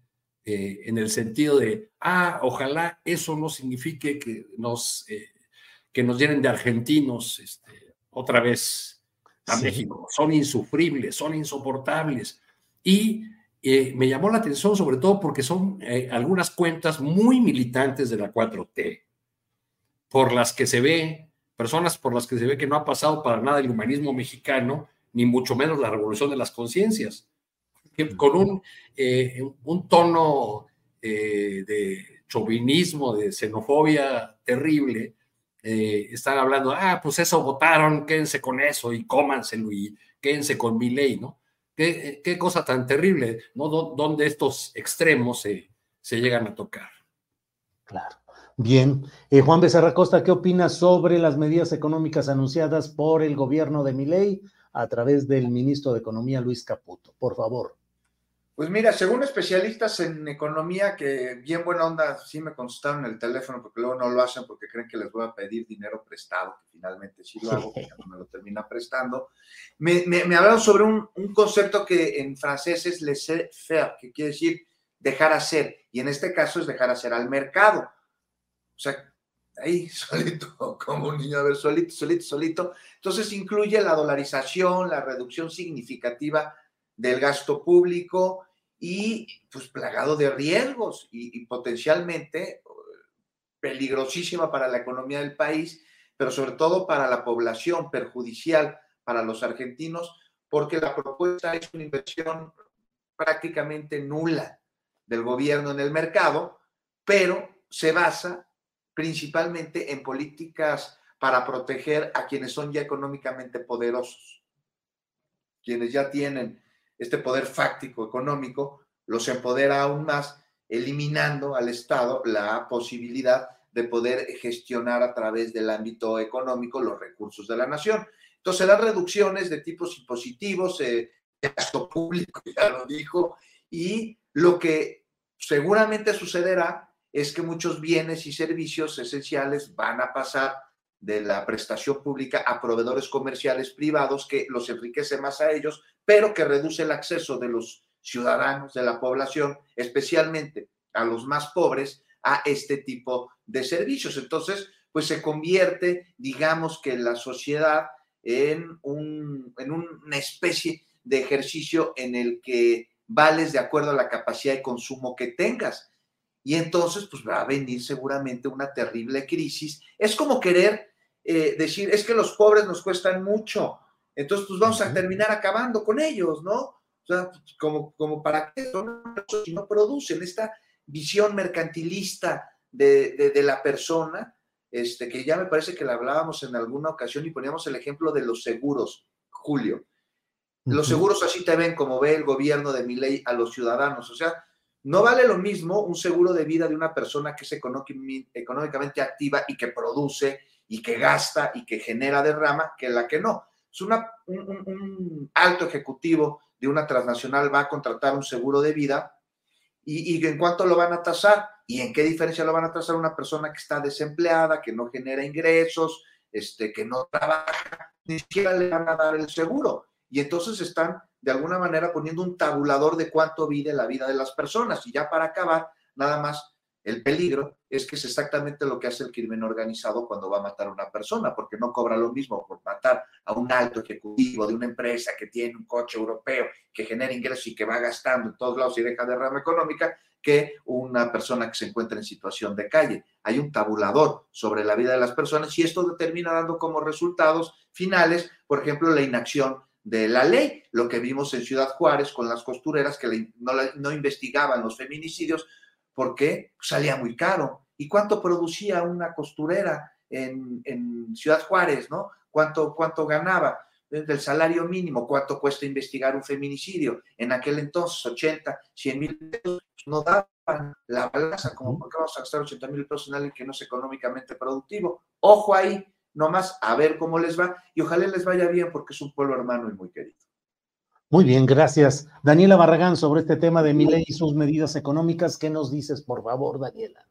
[SPEAKER 5] eh, en el sentido de, ah, ojalá eso no signifique que nos, eh, que nos llenen de argentinos este, otra vez a México. Son insufribles, son insoportables. Y eh, me llamó la atención sobre todo porque son algunas cuentas muy militantes de la 4T, por las que se ve, personas por las que se ve que no ha pasado para nada el humanismo mexicano, ni mucho menos la revolución de las conciencias con un, eh, un tono eh, de chauvinismo, de xenofobia terrible, eh, están hablando, ah, pues eso votaron, quédense con eso y cómanselo y quédense con mi ley, ¿no? Qué, qué cosa tan terrible, ¿no? donde estos extremos se, se llegan a tocar.
[SPEAKER 3] Claro. Bien. Juan Becerra Costa, ¿qué opinas sobre las medidas económicas anunciadas por el gobierno de Miley a través del ministro de Economía, Luis Caputo? Por favor.
[SPEAKER 4] Pues mira, según especialistas en economía, que bien buena onda, sí me contestaron el teléfono porque luego no lo hacen porque creen que les voy a pedir dinero prestado, que finalmente sí lo hago, porque no me lo termina prestando. Me, me, hablaron sobre un, un, concepto que en francés es laisser-faire, que quiere decir dejar hacer, y en este caso es dejar hacer al mercado. O sea, ahí solito, como un niño, a ver, solito, solito, solito. Entonces incluye la dolarización, la reducción significativa del gasto público y pues plagado de riesgos y, potencialmente peligrosísima para la economía del país, pero sobre todo para la población, perjudicial para los argentinos, porque la propuesta es una inversión prácticamente nula del gobierno en el mercado, pero se basa principalmente en políticas para proteger a quienes son ya económicamente poderosos, quienes ya tienen este poder fáctico económico los empodera aún más, eliminando al Estado la posibilidad de poder gestionar a través del ámbito económico los recursos de la nación. Entonces, las reducciones de tipos impositivos, eh, gasto público, ya lo dijo, y lo que seguramente sucederá es que muchos bienes y servicios esenciales van a pasar de la prestación pública a proveedores comerciales privados que los enriquece más a ellos, pero que reduce el acceso de los ciudadanos, de la población, especialmente a los más pobres, a este tipo de servicios. Entonces, pues se convierte, digamos que la sociedad en, un, en una especie de ejercicio en el que vales de acuerdo a la capacidad de consumo que tengas. Y entonces, pues va a venir seguramente una terrible crisis. Es como querer eh, decir, es que los pobres nos cuestan mucho, entonces pues vamos a terminar acabando con ellos, ¿no? O sea, como, como para qué si no producen esta visión mercantilista de, de, la persona, este, que ya me parece que la hablábamos en alguna ocasión y poníamos el ejemplo de los seguros, Julio. Los seguros así te ven como ve el gobierno de mi ley a los ciudadanos. O sea, no vale lo mismo un seguro de vida de una persona que es económicamente activa y que produce y que gasta y que genera derrama que la que no. Es un, alto ejecutivo de una transnacional va a contratar un seguro de vida y, y en cuánto lo van a tasar y en qué diferencia lo van a tasar una persona que está desempleada, que no genera ingresos, este, que no trabaja, ni siquiera le van a dar el seguro y entonces están de alguna manera poniendo un tabulador de cuánto vive la vida de las personas. Y ya para acabar, nada más, el peligro es que es exactamente lo que hace el crimen organizado cuando va a matar a una persona, porque no cobra lo mismo por matar a un alto ejecutivo de una empresa que tiene un coche europeo, que genera ingresos y que va gastando en todos lados y deja de rama económica, que una persona que se encuentra en situación de calle. Hay un tabulador sobre la vida de las personas y esto termina dando como resultados finales, por ejemplo, la inacción de la ley, lo que vimos en Ciudad Juárez con las costureras que no, investigaban los feminicidios porque salía muy caro. ¿Y cuánto producía una costurera en, Ciudad Juárez, no? ¿Cuánto, cuánto ganaba? del salario mínimo, cuánto cuesta investigar un feminicidio. En aquel entonces, 80, 100 mil pesos, no daban la balanza, como porque vamos a gastar 80 mil pesos en alguien que no es económicamente productivo. Ojo ahí, nomás a ver cómo les va y ojalá les vaya bien porque es un pueblo hermano y muy querido.
[SPEAKER 3] Muy bien, gracias. Daniela Barragán, sobre este tema de mi ley y sus medidas económicas, ¿qué nos dices, por favor, Daniela?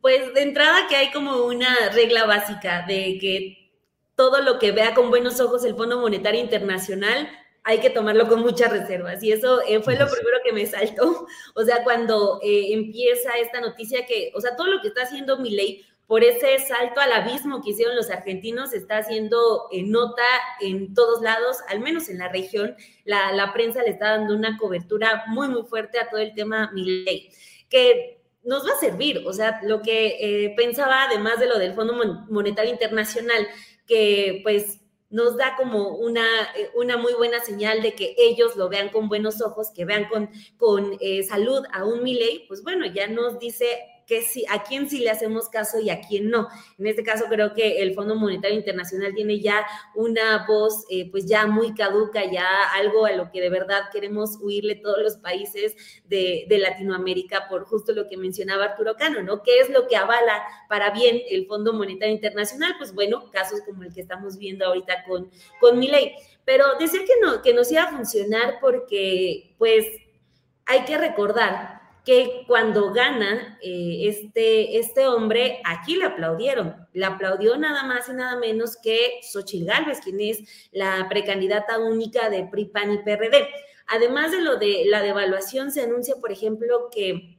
[SPEAKER 6] Pues de entrada que hay como una regla básica de que todo lo que vea con buenos ojos el Fondo Monetario Internacional hay que tomarlo con muchas reservas. Y eso eh, fue lo primero que me saltó. O sea, cuando eh, empieza esta noticia que, o sea, todo lo que está haciendo mi ley por ese salto al abismo que hicieron los argentinos, está haciendo eh, nota en todos lados, al menos en la región. La, prensa le está dando una cobertura muy, muy fuerte a todo el tema Milei, que nos va a servir. O sea, lo que eh, pensaba, además de lo del Fondo Monetario Internacional, que pues nos da como una, eh, una muy buena señal de que ellos lo vean con buenos ojos, que vean con, con salud a un Milei, pues bueno, ya nos dice que sí, a quién sí le hacemos caso y a quién no. En este caso creo que el Fondo Monetario Internacional tiene ya una voz eh, pues ya muy caduca, ya algo a lo que de verdad queremos huirle todos los países de, Latinoamérica por justo lo que mencionaba Arturo Cano, ¿no? ¿Qué es lo que avala para bien el Fondo Monetario Internacional? Pues bueno, casos como el que estamos viendo ahorita con, con. Pero decir que no, que nos iba a funcionar porque pues hay que recordar que cuando gana eh, este, este hombre, aquí le aplaudieron. Le aplaudió nada más y nada menos que Xochil Gálvez, quien es la precandidata única de PRI, PAN y PRD. Además de lo de la devaluación, se anuncia, por ejemplo, que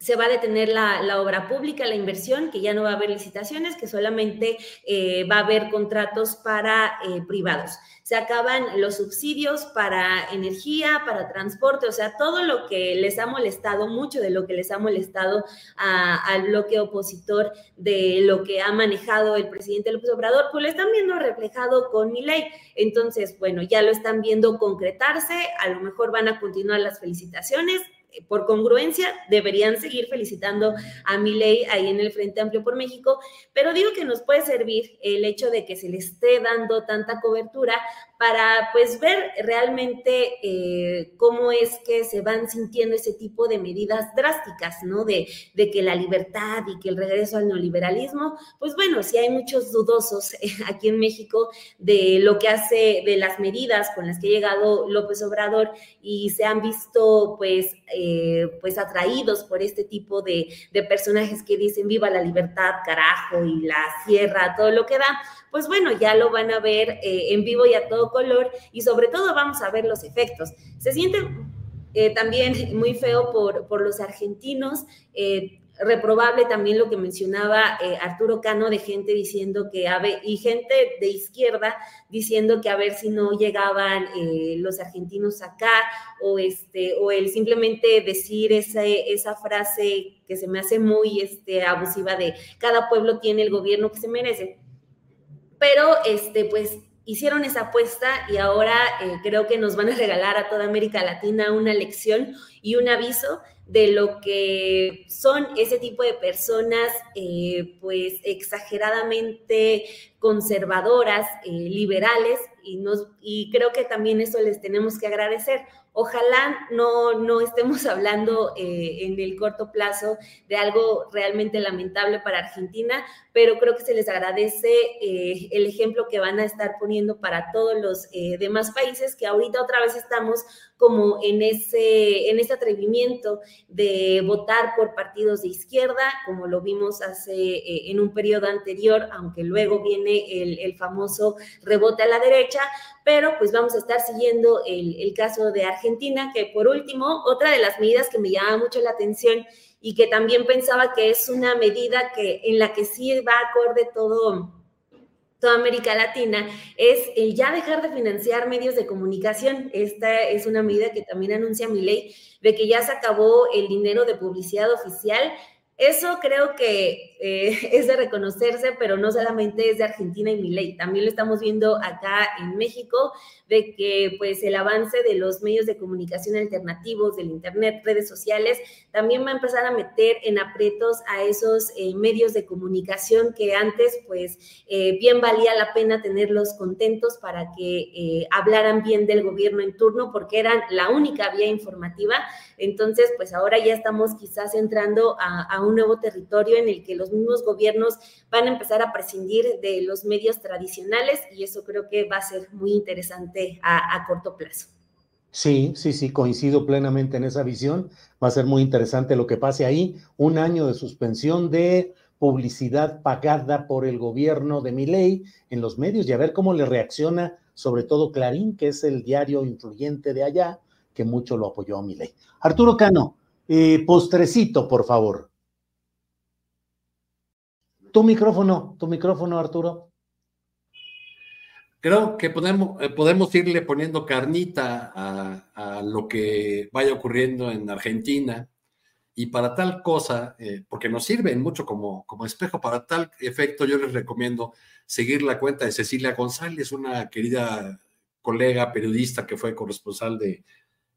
[SPEAKER 6] se va a detener la, obra pública, la inversión, que ya no va a haber licitaciones, que solamente eh, va a haber contratos para eh, privados. Se acaban los subsidios para energía, para transporte, o sea, todo lo que les ha molestado, mucho de lo que les ha molestado al bloque opositor de lo que ha manejado el presidente López Obrador, pues lo están viendo reflejado con mi ley. Entonces, bueno, ya lo están viendo concretarse, a lo mejor van a continuar las felicitaciones, por congruencia, deberían seguir felicitando a ley ahí en el Frente Amplio por México, pero digo que nos puede servir el hecho de que se le esté dando tanta cobertura para pues ver realmente eh, cómo es que se van sintiendo ese tipo de medidas drásticas, ¿no? De, de, que la libertad y que el regreso al neoliberalismo, pues bueno, si hay muchos dudosos aquí en México de lo que hace, de las medidas con las que ha llegado López Obrador y se han visto pues, eh, pues atraídos por este tipo de, de personajes que dicen viva la libertad, carajo, y la sierra, todo lo que da, pues bueno, ya lo van a ver eh, en vivo y a todo color y sobre todo vamos a ver los efectos. Se siente eh, también muy feo por, por los argentinos. Eh, reprobable también lo que mencionaba Arturo Cano de gente diciendo que a ver, y gente de izquierda diciendo que a ver si no llegaban eh, los argentinos acá o este o el simplemente decir esa, esa frase que se me hace muy este, abusiva de cada pueblo tiene el gobierno que se merece. Pero este pues hicieron esa apuesta y ahora eh, creo que nos van a regalar a toda América Latina una lección y un aviso de lo que son ese tipo de personas, eh, pues exageradamente conservadoras, eh, liberales, y, nos, y creo que también eso les tenemos que agradecer. Ojalá no, no estemos hablando eh, en el corto plazo de algo realmente lamentable para Argentina, pero creo que se les agradece eh, el ejemplo que van a estar poniendo para todos los eh, demás países que ahorita otra vez estamos como en ese, en ese atrevimiento de votar por partidos de izquierda, como lo vimos hace en un periodo anterior, aunque luego viene el, el famoso rebote a la derecha, pero pues vamos a estar siguiendo el, caso de Argentina, que por último, otra de las medidas que me llama mucho la atención y que también pensaba que es una medida que en la que sí va acorde todo toda América Latina, es el ya dejar de financiar medios de comunicación. Esta es una medida que también anuncia mi ley, de que ya se acabó el dinero de publicidad oficial eso creo que eh, es de reconocerse, pero no solamente es de Argentina y mi ley, también lo estamos viendo acá en México, de que pues el avance de los medios de comunicación alternativos, del Internet, redes sociales, también va a empezar a meter en aprietos a esos eh, medios de comunicación que antes pues eh, bien valía la pena tenerlos contentos para que hablaran bien del gobierno en turno, porque eran la única vía informativa. Entonces, pues ahora ya estamos quizás entrando a, a un nuevo territorio en el que los mismos gobiernos van a empezar a prescindir de los medios tradicionales y eso creo que va a ser muy interesante a, corto plazo.
[SPEAKER 3] Sí, sí, sí, coincido plenamente en esa visión. Va a ser muy interesante lo que pase ahí. Un año de suspensión de publicidad pagada por el gobierno de Miley en los medios y a ver cómo le reacciona, sobre todo Clarín, que es el diario influyente de allá, que mucho lo apoyó a Miley. Arturo Cano, eh, postrecito, por favor. Tu micrófono, tu micrófono, Arturo.
[SPEAKER 5] Creo que podemos, eh, podemos irle poniendo carnita a, lo que vaya ocurriendo en Argentina y para tal cosa, eh, porque nos sirven mucho como, como espejo, para tal efecto yo les recomiendo seguir la cuenta de Cecilia González, una querida colega periodista que fue corresponsal de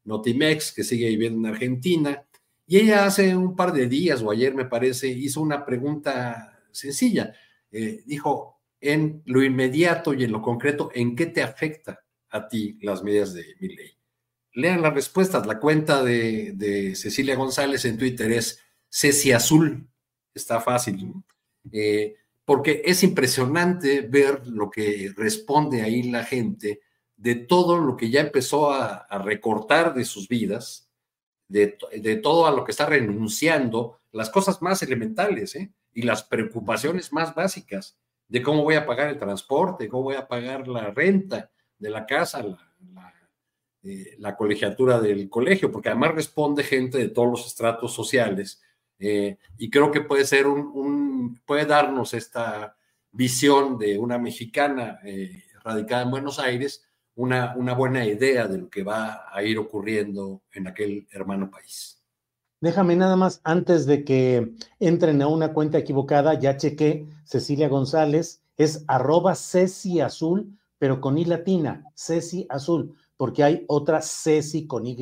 [SPEAKER 5] Notimex, que sigue viviendo en Argentina, y ella hace un par de días o ayer me parece hizo una pregunta sencilla. Eh, dijo, en lo inmediato y en lo concreto, ¿en qué te afecta a ti las medidas de mi ley? Lean las respuestas. La cuenta de, Cecilia González en Twitter es Ceci Azul. Está fácil. Eh, porque es impresionante ver lo que responde ahí la gente de todo lo que ya empezó a, recortar de sus vidas, de, todo a lo que está renunciando, las cosas más elementales, ¿eh? y las preocupaciones más básicas de cómo voy a pagar el transporte, cómo voy a pagar la renta de la casa, la, eh, colegiatura del colegio, porque además responde gente de todos los estratos sociales eh, y creo que puede ser un, puede darnos esta visión de una mexicana eh, radicada en Buenos Aires, una, una buena idea de lo que va a ir ocurriendo en aquel hermano país.
[SPEAKER 3] Déjame nada más, antes de que entren a una cuenta equivocada, ya chequé, Cecilia González, es arroba Ceci Azul, pero con I latina, Ceci Azul, porque hay otra Ceci con Y,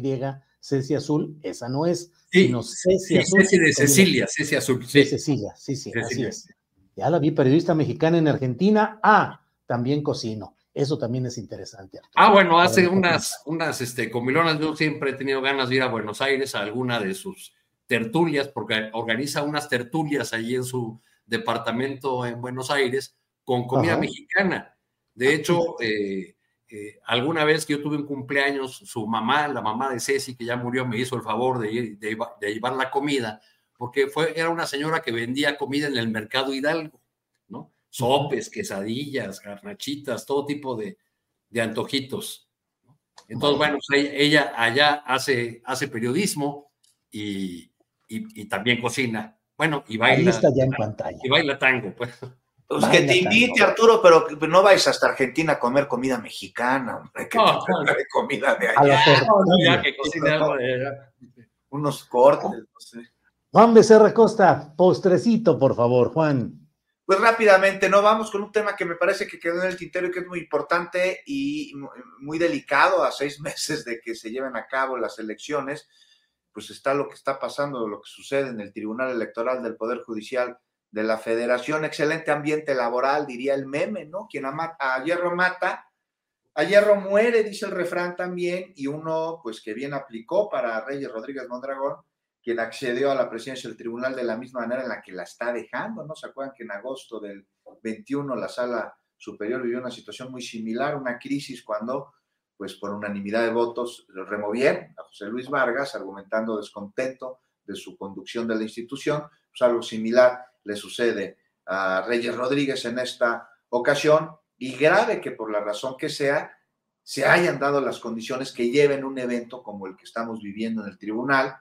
[SPEAKER 3] Ceci Azul, esa no es,
[SPEAKER 5] sino Ceci Azul. Ceci de Cecilia, Ceci Azul.
[SPEAKER 3] Sí. Cecilia, sí, sí, así es. Ya la vi, periodista mexicana en Argentina. Ah, también cocino. Eso también es interesante.
[SPEAKER 5] Ah, bueno, hace unas, unas este, comilonas. Yo siempre he tenido ganas de ir a Buenos Aires a alguna de sus tertulias, porque organiza unas tertulias allí en su departamento en Buenos Aires con comida mexicana. De ah, hecho, eh, eh, alguna vez que yo tuve un cumpleaños, su mamá, la mamá de Ceci, que ya murió, me hizo el favor de, de, de llevar la comida, porque fue, era una señora que vendía comida en el mercado Hidalgo sopes, quesadillas, garnachitas, todo tipo de, antojitos. Entonces, bueno, pues, ella allá hace, hace periodismo y, también cocina Bueno, y baila.
[SPEAKER 3] Ahí está ya en pantalla.
[SPEAKER 5] Y baila tango, pues.
[SPEAKER 4] Pues que te invite, Arturo, pero no vayas hasta Argentina a comer comida mexicana, hombre, que
[SPEAKER 5] No,
[SPEAKER 4] te de comida de
[SPEAKER 3] A la
[SPEAKER 4] allá.
[SPEAKER 5] Ya que cocina algo de-
[SPEAKER 4] Unos cortes, no sé.
[SPEAKER 3] Juan Becerra Costa, postrecito, por favor, Juan.
[SPEAKER 4] Pues rápidamente, ¿no? Vamos con un tema que me parece que quedó en el tintero y que es muy importante y mu- muy delicado a seis meses de que se lleven a cabo las elecciones. Pues está lo que está pasando, lo que sucede en el Tribunal Electoral del Poder Judicial de la Federación. Excelente ambiente laboral, diría el meme, ¿no? Quien a, a hierro mata, a hierro muere, dice el refrán también, y uno, pues que bien aplicó para Reyes Rodríguez Mondragón, quien accedió a la presidencia del tribunal de la misma manera en la que la está dejando, ¿no? ¿Se acuerdan que en agosto del 21 la sala superior vivió una situación muy similar, una crisis cuando, pues por unanimidad de votos, removieron a José Luis Vargas, argumentando descontento de su conducción de la institución, pues algo similar le sucede a Reyes Rodríguez en esta ocasión, y grave que por la razón que sea, se hayan dado las condiciones que lleven un evento como el que estamos viviendo en el tribunal,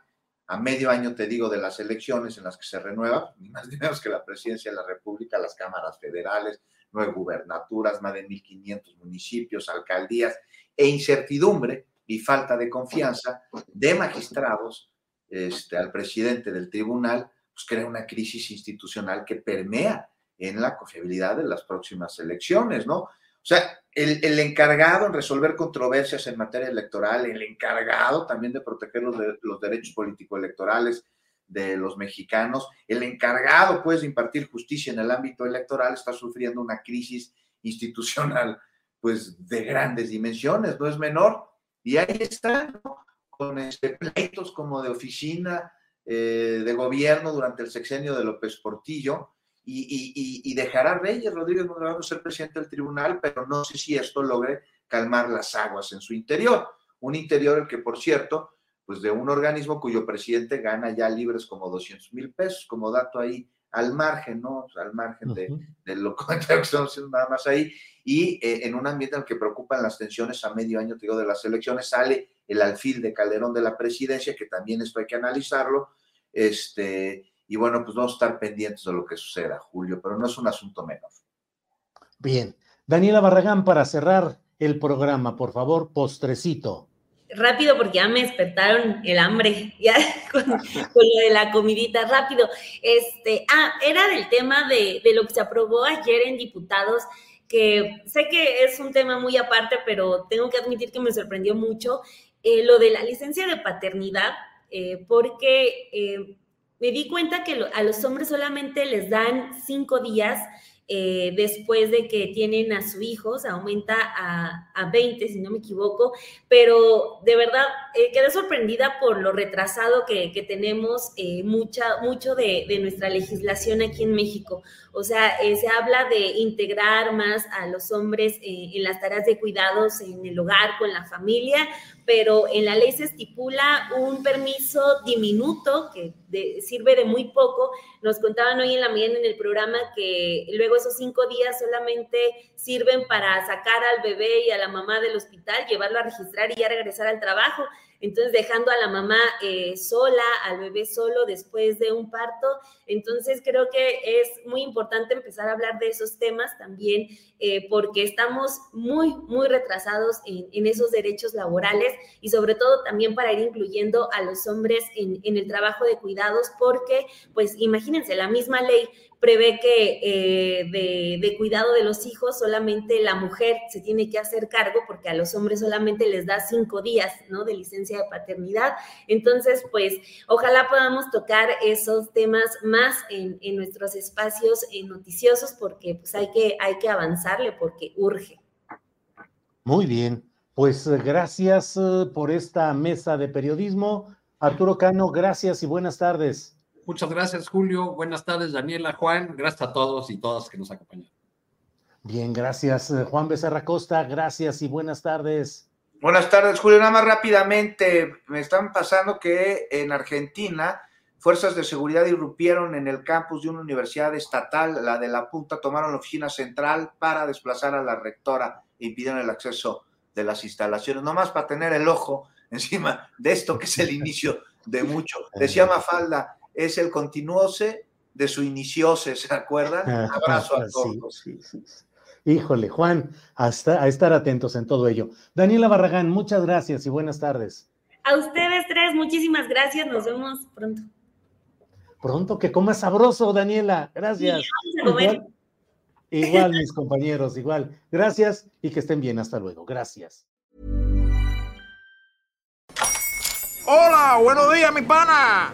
[SPEAKER 4] a medio año, te digo, de las elecciones en las que se renueva, ni más ni menos que la presidencia de la República, las cámaras federales, nueve gubernaturas, más de 1.500 municipios, alcaldías, e incertidumbre y falta de confianza de magistrados este, al presidente del tribunal, pues crea una crisis institucional que permea en la confiabilidad de las próximas elecciones, ¿no? O sea, el, encargado en resolver controversias en materia electoral, el encargado también de proteger los, de, los derechos político-electorales de los mexicanos, el encargado, pues, de impartir justicia en el ámbito electoral está sufriendo una crisis institucional, pues, de grandes dimensiones, no es menor. Y ahí está, ¿no? Con este, pleitos como de oficina eh, de gobierno durante el sexenio de López Portillo, y, y, y, dejará a Reyes Rodríguez Mondragón ser presidente del tribunal, pero no sé si esto logre calmar las aguas en su interior. Un interior el que, por cierto, pues de un organismo cuyo presidente gana ya libres como 200 mil pesos, como dato ahí al margen, ¿no? Al margen de, de lo que estamos haciendo nada más ahí. Y eh, en un ambiente en el que preocupan las tensiones a medio año, te digo, de las elecciones, sale el alfil de Calderón de la presidencia, que también esto hay que analizarlo. Este, y bueno, pues vamos a estar pendientes de lo que suceda, Julio, pero no es un asunto menor.
[SPEAKER 3] Bien. Daniela Barragán, para cerrar el programa, por favor, postrecito.
[SPEAKER 6] Rápido, porque ya me despertaron el hambre, ya con, con lo de la comidita, rápido. Este, ah, era del tema de, de lo que se aprobó ayer en diputados, que sé que es un tema muy aparte, pero tengo que admitir que me sorprendió mucho eh, lo de la licencia de paternidad, eh, porque eh, me di cuenta que a los hombres solamente les dan cinco días eh, después de que tienen a su hijo, se aumenta a, a 20, si no me equivoco, pero de verdad eh, quedé sorprendida por lo retrasado que, que tenemos eh, mucha, mucho de, de, nuestra legislación aquí en México. O sea, se habla de integrar más a los hombres en las tareas de cuidados en el hogar, con la familia, pero en la ley se estipula un permiso diminuto que de, sirve de muy poco. Nos contaban hoy en la mañana en el programa que luego esos cinco días solamente sirven para sacar al bebé y a la mamá del hospital, llevarlo a registrar y ya regresar al trabajo. Entonces, dejando a la mamá eh, sola, al bebé solo después de un parto. Entonces, creo que es muy importante empezar a hablar de esos temas también, eh, porque estamos muy, muy retrasados en, esos derechos laborales y sobre todo también para ir incluyendo a los hombres en el trabajo de cuidados, porque, pues, imagínense, la misma ley prevé que eh, de, cuidado de los hijos solamente la mujer se tiene que hacer cargo porque a los hombres solamente les da cinco días ¿no? de licencia de paternidad. Entonces, pues ojalá podamos tocar esos temas más en, en nuestros espacios eh, noticiosos porque pues hay que, hay que avanzarle porque urge.
[SPEAKER 3] Muy bien, pues gracias eh, por esta mesa de periodismo. Arturo Cano, gracias y buenas tardes.
[SPEAKER 5] Muchas gracias, Julio. Buenas tardes, Daniela, Juan. Gracias a todos y todas que nos acompañan.
[SPEAKER 3] Bien, gracias, Juan Becerra Costa. Gracias y buenas tardes.
[SPEAKER 4] Buenas tardes, Julio. Nada más rápidamente, me están pasando que en Argentina fuerzas de seguridad irrumpieron en el campus de una universidad estatal, la de la Punta, tomaron la oficina central para desplazar a la rectora e impidieron el acceso de las instalaciones, nomás para tener el ojo encima de esto que es el inicio de mucho. Decía Mafalda, es el continuose de su iniciose, ¿se acuerdan? Un abrazo a todos.
[SPEAKER 3] Híjole, Juan, hasta, a estar atentos en todo ello. Daniela Barragán, muchas gracias y buenas tardes.
[SPEAKER 6] A ustedes tres, muchísimas gracias. Nos vemos pronto.
[SPEAKER 3] Pronto, que comas sabroso, Daniela. Gracias. igual, igual, mis compañeros, igual. Gracias y que estén bien. Hasta luego. Gracias.
[SPEAKER 8] Hola, buenos días, mi pana.